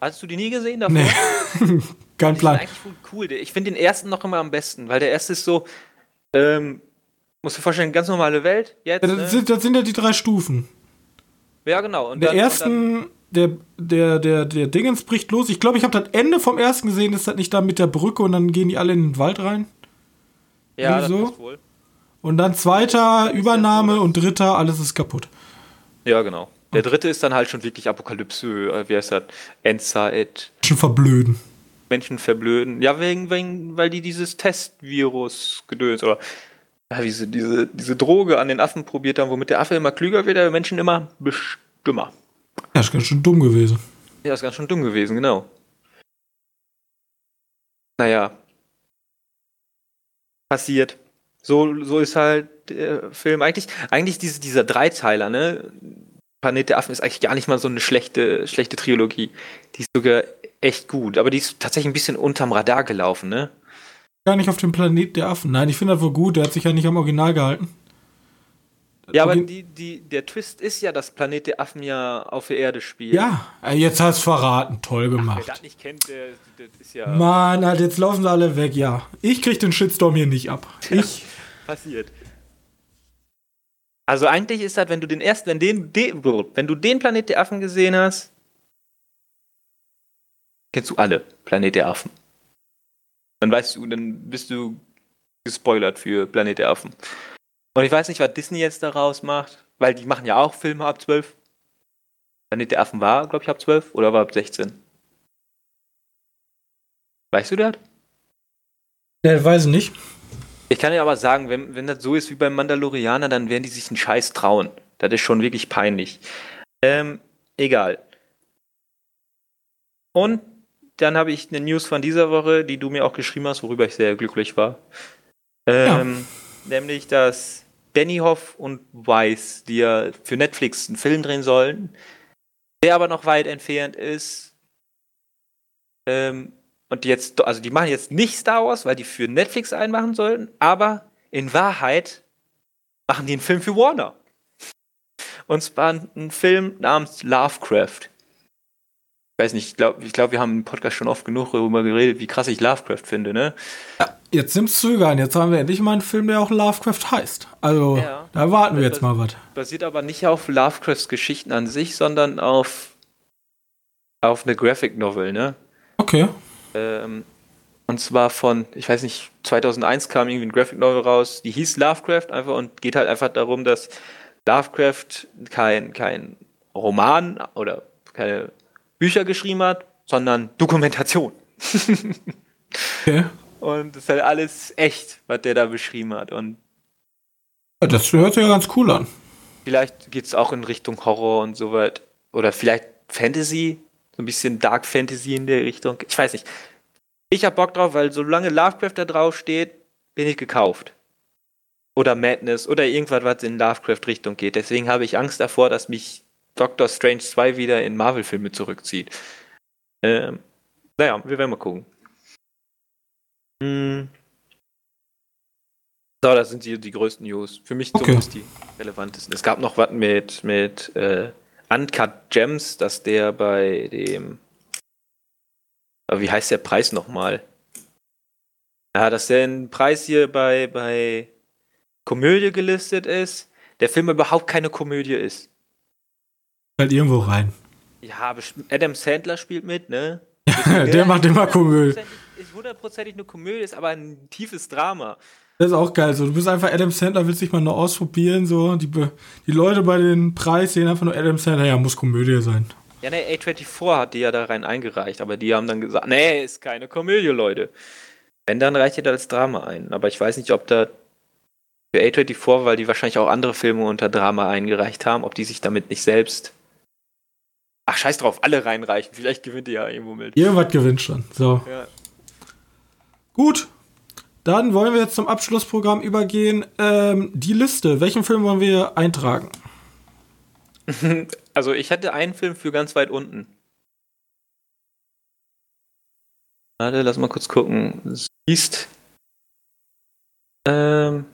Hast du die nie gesehen davor? Nee. Kein Plan. eigentlich cool. Ich finde den ersten noch immer am besten, weil der erste ist so, ähm, musst du dir vorstellen, ganz normale Welt. Jetzt, ja, das, ne? sind, das sind ja die drei Stufen. Ja, genau. Und der dann, ersten, der, der, der, der Dingens bricht los. Ich glaube, ich habe das Ende vom ersten gesehen, ist das nicht da mit der Brücke und dann gehen die alle in den Wald rein? Ja, das so. wohl. Und dann zweiter, Übernahme und dritter, alles ist kaputt. Ja, genau. Der dritte ist dann halt schon wirklich Apokalypse, äh, wie heißt das? Endzeit. Menschen verblöden. Menschen verblöden. Ja, wegen, wegen weil die dieses Testvirus gedöns oder ja, diese, diese, diese Droge an den Affen probiert haben, womit der Affe immer klüger wird, der Menschen immer bestimmer. Ja, ist ganz schön dumm gewesen. Ja, ist ganz schön dumm gewesen, genau. Naja, passiert. So, so ist halt der Film. Eigentlich, eigentlich diese, dieser Dreiteiler, ne? Planet der Affen ist eigentlich gar nicht mal so eine schlechte, schlechte Trilogie. Die ist sogar echt gut, aber die ist tatsächlich ein bisschen unterm Radar gelaufen, ne? Gar nicht auf dem Planet der Affen. Nein, ich finde das wohl gut, der hat sich ja nicht am Original gehalten. Ja, aber die, die, der Twist ist ja, dass Planet der Affen ja auf der Erde spielt. Ja, äh, jetzt hast du verraten. Toll gemacht. Ach, wer das nicht kennt, der, der ist ja. Mann, halt, jetzt laufen sie alle weg, ja. Ich krieg den Shitstorm hier nicht ab. Ich. Passiert. Also eigentlich ist das, wenn du den ersten, wenn den, den, wenn du den Planet der Affen gesehen hast, kennst du alle Planet der Affen. Dann weißt du, dann bist du gespoilert für Planet der Affen. Und ich weiß nicht, was Disney jetzt daraus macht, weil die machen ja auch Filme ab 12. Planet der Affen war, glaube ich, ab 12 oder war ab 16? Weißt du das? Ne, weiß ich nicht. Ich kann dir aber sagen, wenn, wenn das so ist wie beim Mandalorianer, dann werden die sich einen Scheiß trauen. Das ist schon wirklich peinlich. Ähm, egal. Und dann habe ich eine News von dieser Woche, die du mir auch geschrieben hast, worüber ich sehr glücklich war. Ähm, ja. Nämlich, dass Benioff und Weiss, die ja für Netflix einen Film drehen sollen, der aber noch weit entfernt ist. Ähm, und jetzt, also die machen jetzt nicht Star Wars, weil die für Netflix einmachen sollten, aber in Wahrheit machen die einen Film für Warner. Und zwar einen Film namens Lovecraft. Ich weiß nicht, ich glaube, ich glaub, wir haben im Podcast schon oft genug darüber geredet, wie krass ich Lovecraft finde, ne? Ja, jetzt nimm's zögern. Jetzt haben wir endlich mal einen Film, der auch Lovecraft heißt. Also, ja, da warten wir jetzt mal was. Basiert aber nicht auf Lovecrafts Geschichten an sich, sondern auf, auf eine Graphic Novel, ne? Okay. Ähm, und zwar von, ich weiß nicht, 2001 kam irgendwie ein Graphic Novel raus, die hieß Lovecraft einfach und geht halt einfach darum, dass Lovecraft kein, kein Roman oder keine Bücher geschrieben hat, sondern Dokumentation. okay. Und das ist halt alles echt, was der da beschrieben hat. Und das hört sich ja ganz cool an. Vielleicht geht es auch in Richtung Horror und so weit. Oder vielleicht Fantasy, so ein bisschen Dark Fantasy in der Richtung. Ich weiß nicht. Ich hab Bock drauf, weil solange Lovecraft da drauf steht, bin ich gekauft. Oder Madness oder irgendwas, was in Lovecraft-Richtung geht. Deswegen habe ich Angst davor, dass mich Doctor Strange 2 wieder in Marvel-Filme zurückzieht. Ähm, naja, wir werden mal gucken. Hm. So, das sind die, die größten News. Für mich okay. zumindest die relevantesten. Es gab noch was mit, mit äh, Uncut Gems, dass der bei dem. Wie heißt der Preis nochmal? Ja, dass der ein Preis hier bei, bei Komödie gelistet ist, der Film überhaupt keine Komödie ist. Halt irgendwo rein. Ja, Adam Sandler spielt mit, ne? der macht immer Komödie. Ist hundertprozentig eine Komödie, ist aber ein tiefes Drama. Das ist auch geil. So, du bist einfach Adam Sandler, willst dich mal nur ausprobieren. So, die, die Leute bei den Preis sehen einfach nur Adam Sandler, ja, muss Komödie sein. Ja, ne, A24 hat die ja da rein eingereicht, aber die haben dann gesagt, nee, ist keine Komödie, Leute. Wenn, dann reicht ihr das als Drama ein. Aber ich weiß nicht, ob da für A24, weil die wahrscheinlich auch andere Filme unter Drama eingereicht haben, ob die sich damit nicht selbst. Ach, scheiß drauf, alle reinreichen. Vielleicht gewinnt ihr ja irgendwo mit. Irgendwas gewinnt schon. So. Ja. Gut. Dann wollen wir jetzt zum Abschlussprogramm übergehen. Ähm, die Liste. Welchen Film wollen wir eintragen? Also, ich hatte einen Film für ganz weit unten. Warte, lass mal kurz gucken. Siehst. Ähm.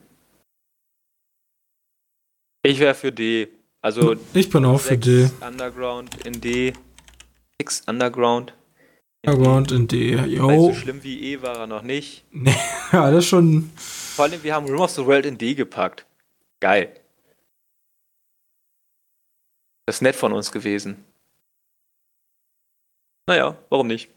Ich wäre für D. Also ich bin auch für D. Underground in D. X Underground. Underground in D. Weil so schlimm wie E war er noch nicht. Nee, ja, das schon. Vor allem, wir haben Room of the World in D gepackt. Geil. Das ist nett von uns gewesen. Naja, warum nicht?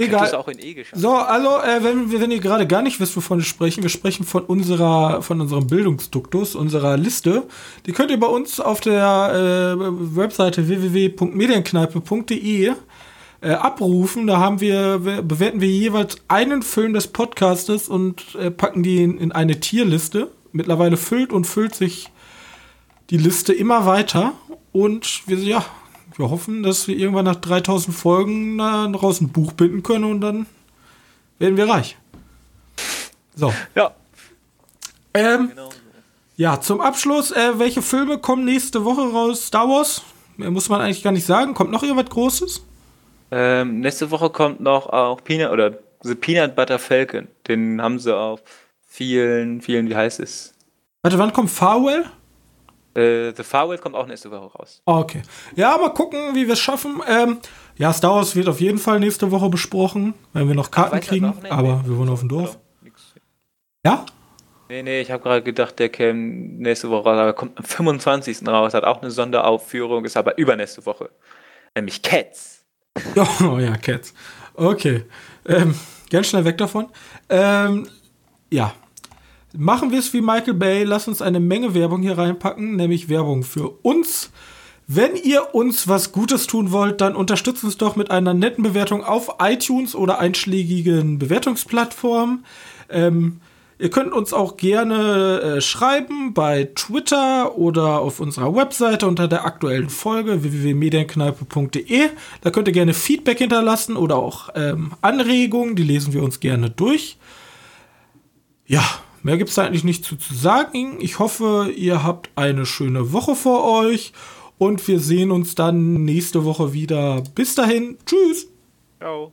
Egal. auch in E geschafft. So, also, äh, wenn, wenn ihr gerade gar nicht wisst, wovon wir sprechen, wir sprechen von unserer, von unserem Bildungsduktus, unserer Liste. Die könnt ihr bei uns auf der äh, Webseite www.medienkneipe.de äh, abrufen. Da haben wir, bewerten wir jeweils einen Film des Podcastes und äh, packen die in, in eine Tierliste. Mittlerweile füllt und füllt sich die Liste immer weiter. Und wir, ja, wir hoffen, dass wir irgendwann nach 3000 Folgen daraus ein Buch binden können und dann werden wir reich. So. Ja. Ähm, genau. Ja, zum Abschluss, äh, welche Filme kommen nächste Woche raus? Star Wars? Mehr muss man eigentlich gar nicht sagen. Kommt noch irgendwas Großes? Ähm, nächste Woche kommt noch auch Peanut oder The Peanut Butter Falcon. Den haben sie auf vielen, vielen, wie heißt es? Warte, wann kommt Farwell? Äh, The Farwell kommt auch nächste Woche raus. Okay. Ja, mal gucken, wie wir es schaffen. Ähm, ja, Star Wars wird auf jeden Fall nächste Woche besprochen, wenn wir noch Karten kriegen. Noch? Aber nee. wir wohnen auf dem Dorf. Ja? Nee, nee, ich habe gerade gedacht, der käme nächste Woche raus, aber kommt am 25. raus, hat auch eine Sonderaufführung, ist aber übernächste Woche. Nämlich Cats. Oh ja, Cats. Okay. Ähm, ganz schnell weg davon. Ähm, ja, Machen wir es wie Michael Bay, lass uns eine Menge Werbung hier reinpacken, nämlich Werbung für uns. Wenn ihr uns was Gutes tun wollt, dann unterstützt uns doch mit einer netten Bewertung auf iTunes oder einschlägigen Bewertungsplattformen. Ähm, ihr könnt uns auch gerne äh, schreiben bei Twitter oder auf unserer Webseite unter der aktuellen Folge www.medienkneipe.de. Da könnt ihr gerne Feedback hinterlassen oder auch ähm, Anregungen, die lesen wir uns gerne durch. Ja, Mehr gibt es eigentlich nicht zu, zu sagen. Ich hoffe, ihr habt eine schöne Woche vor euch und wir sehen uns dann nächste Woche wieder. Bis dahin, tschüss. Ciao.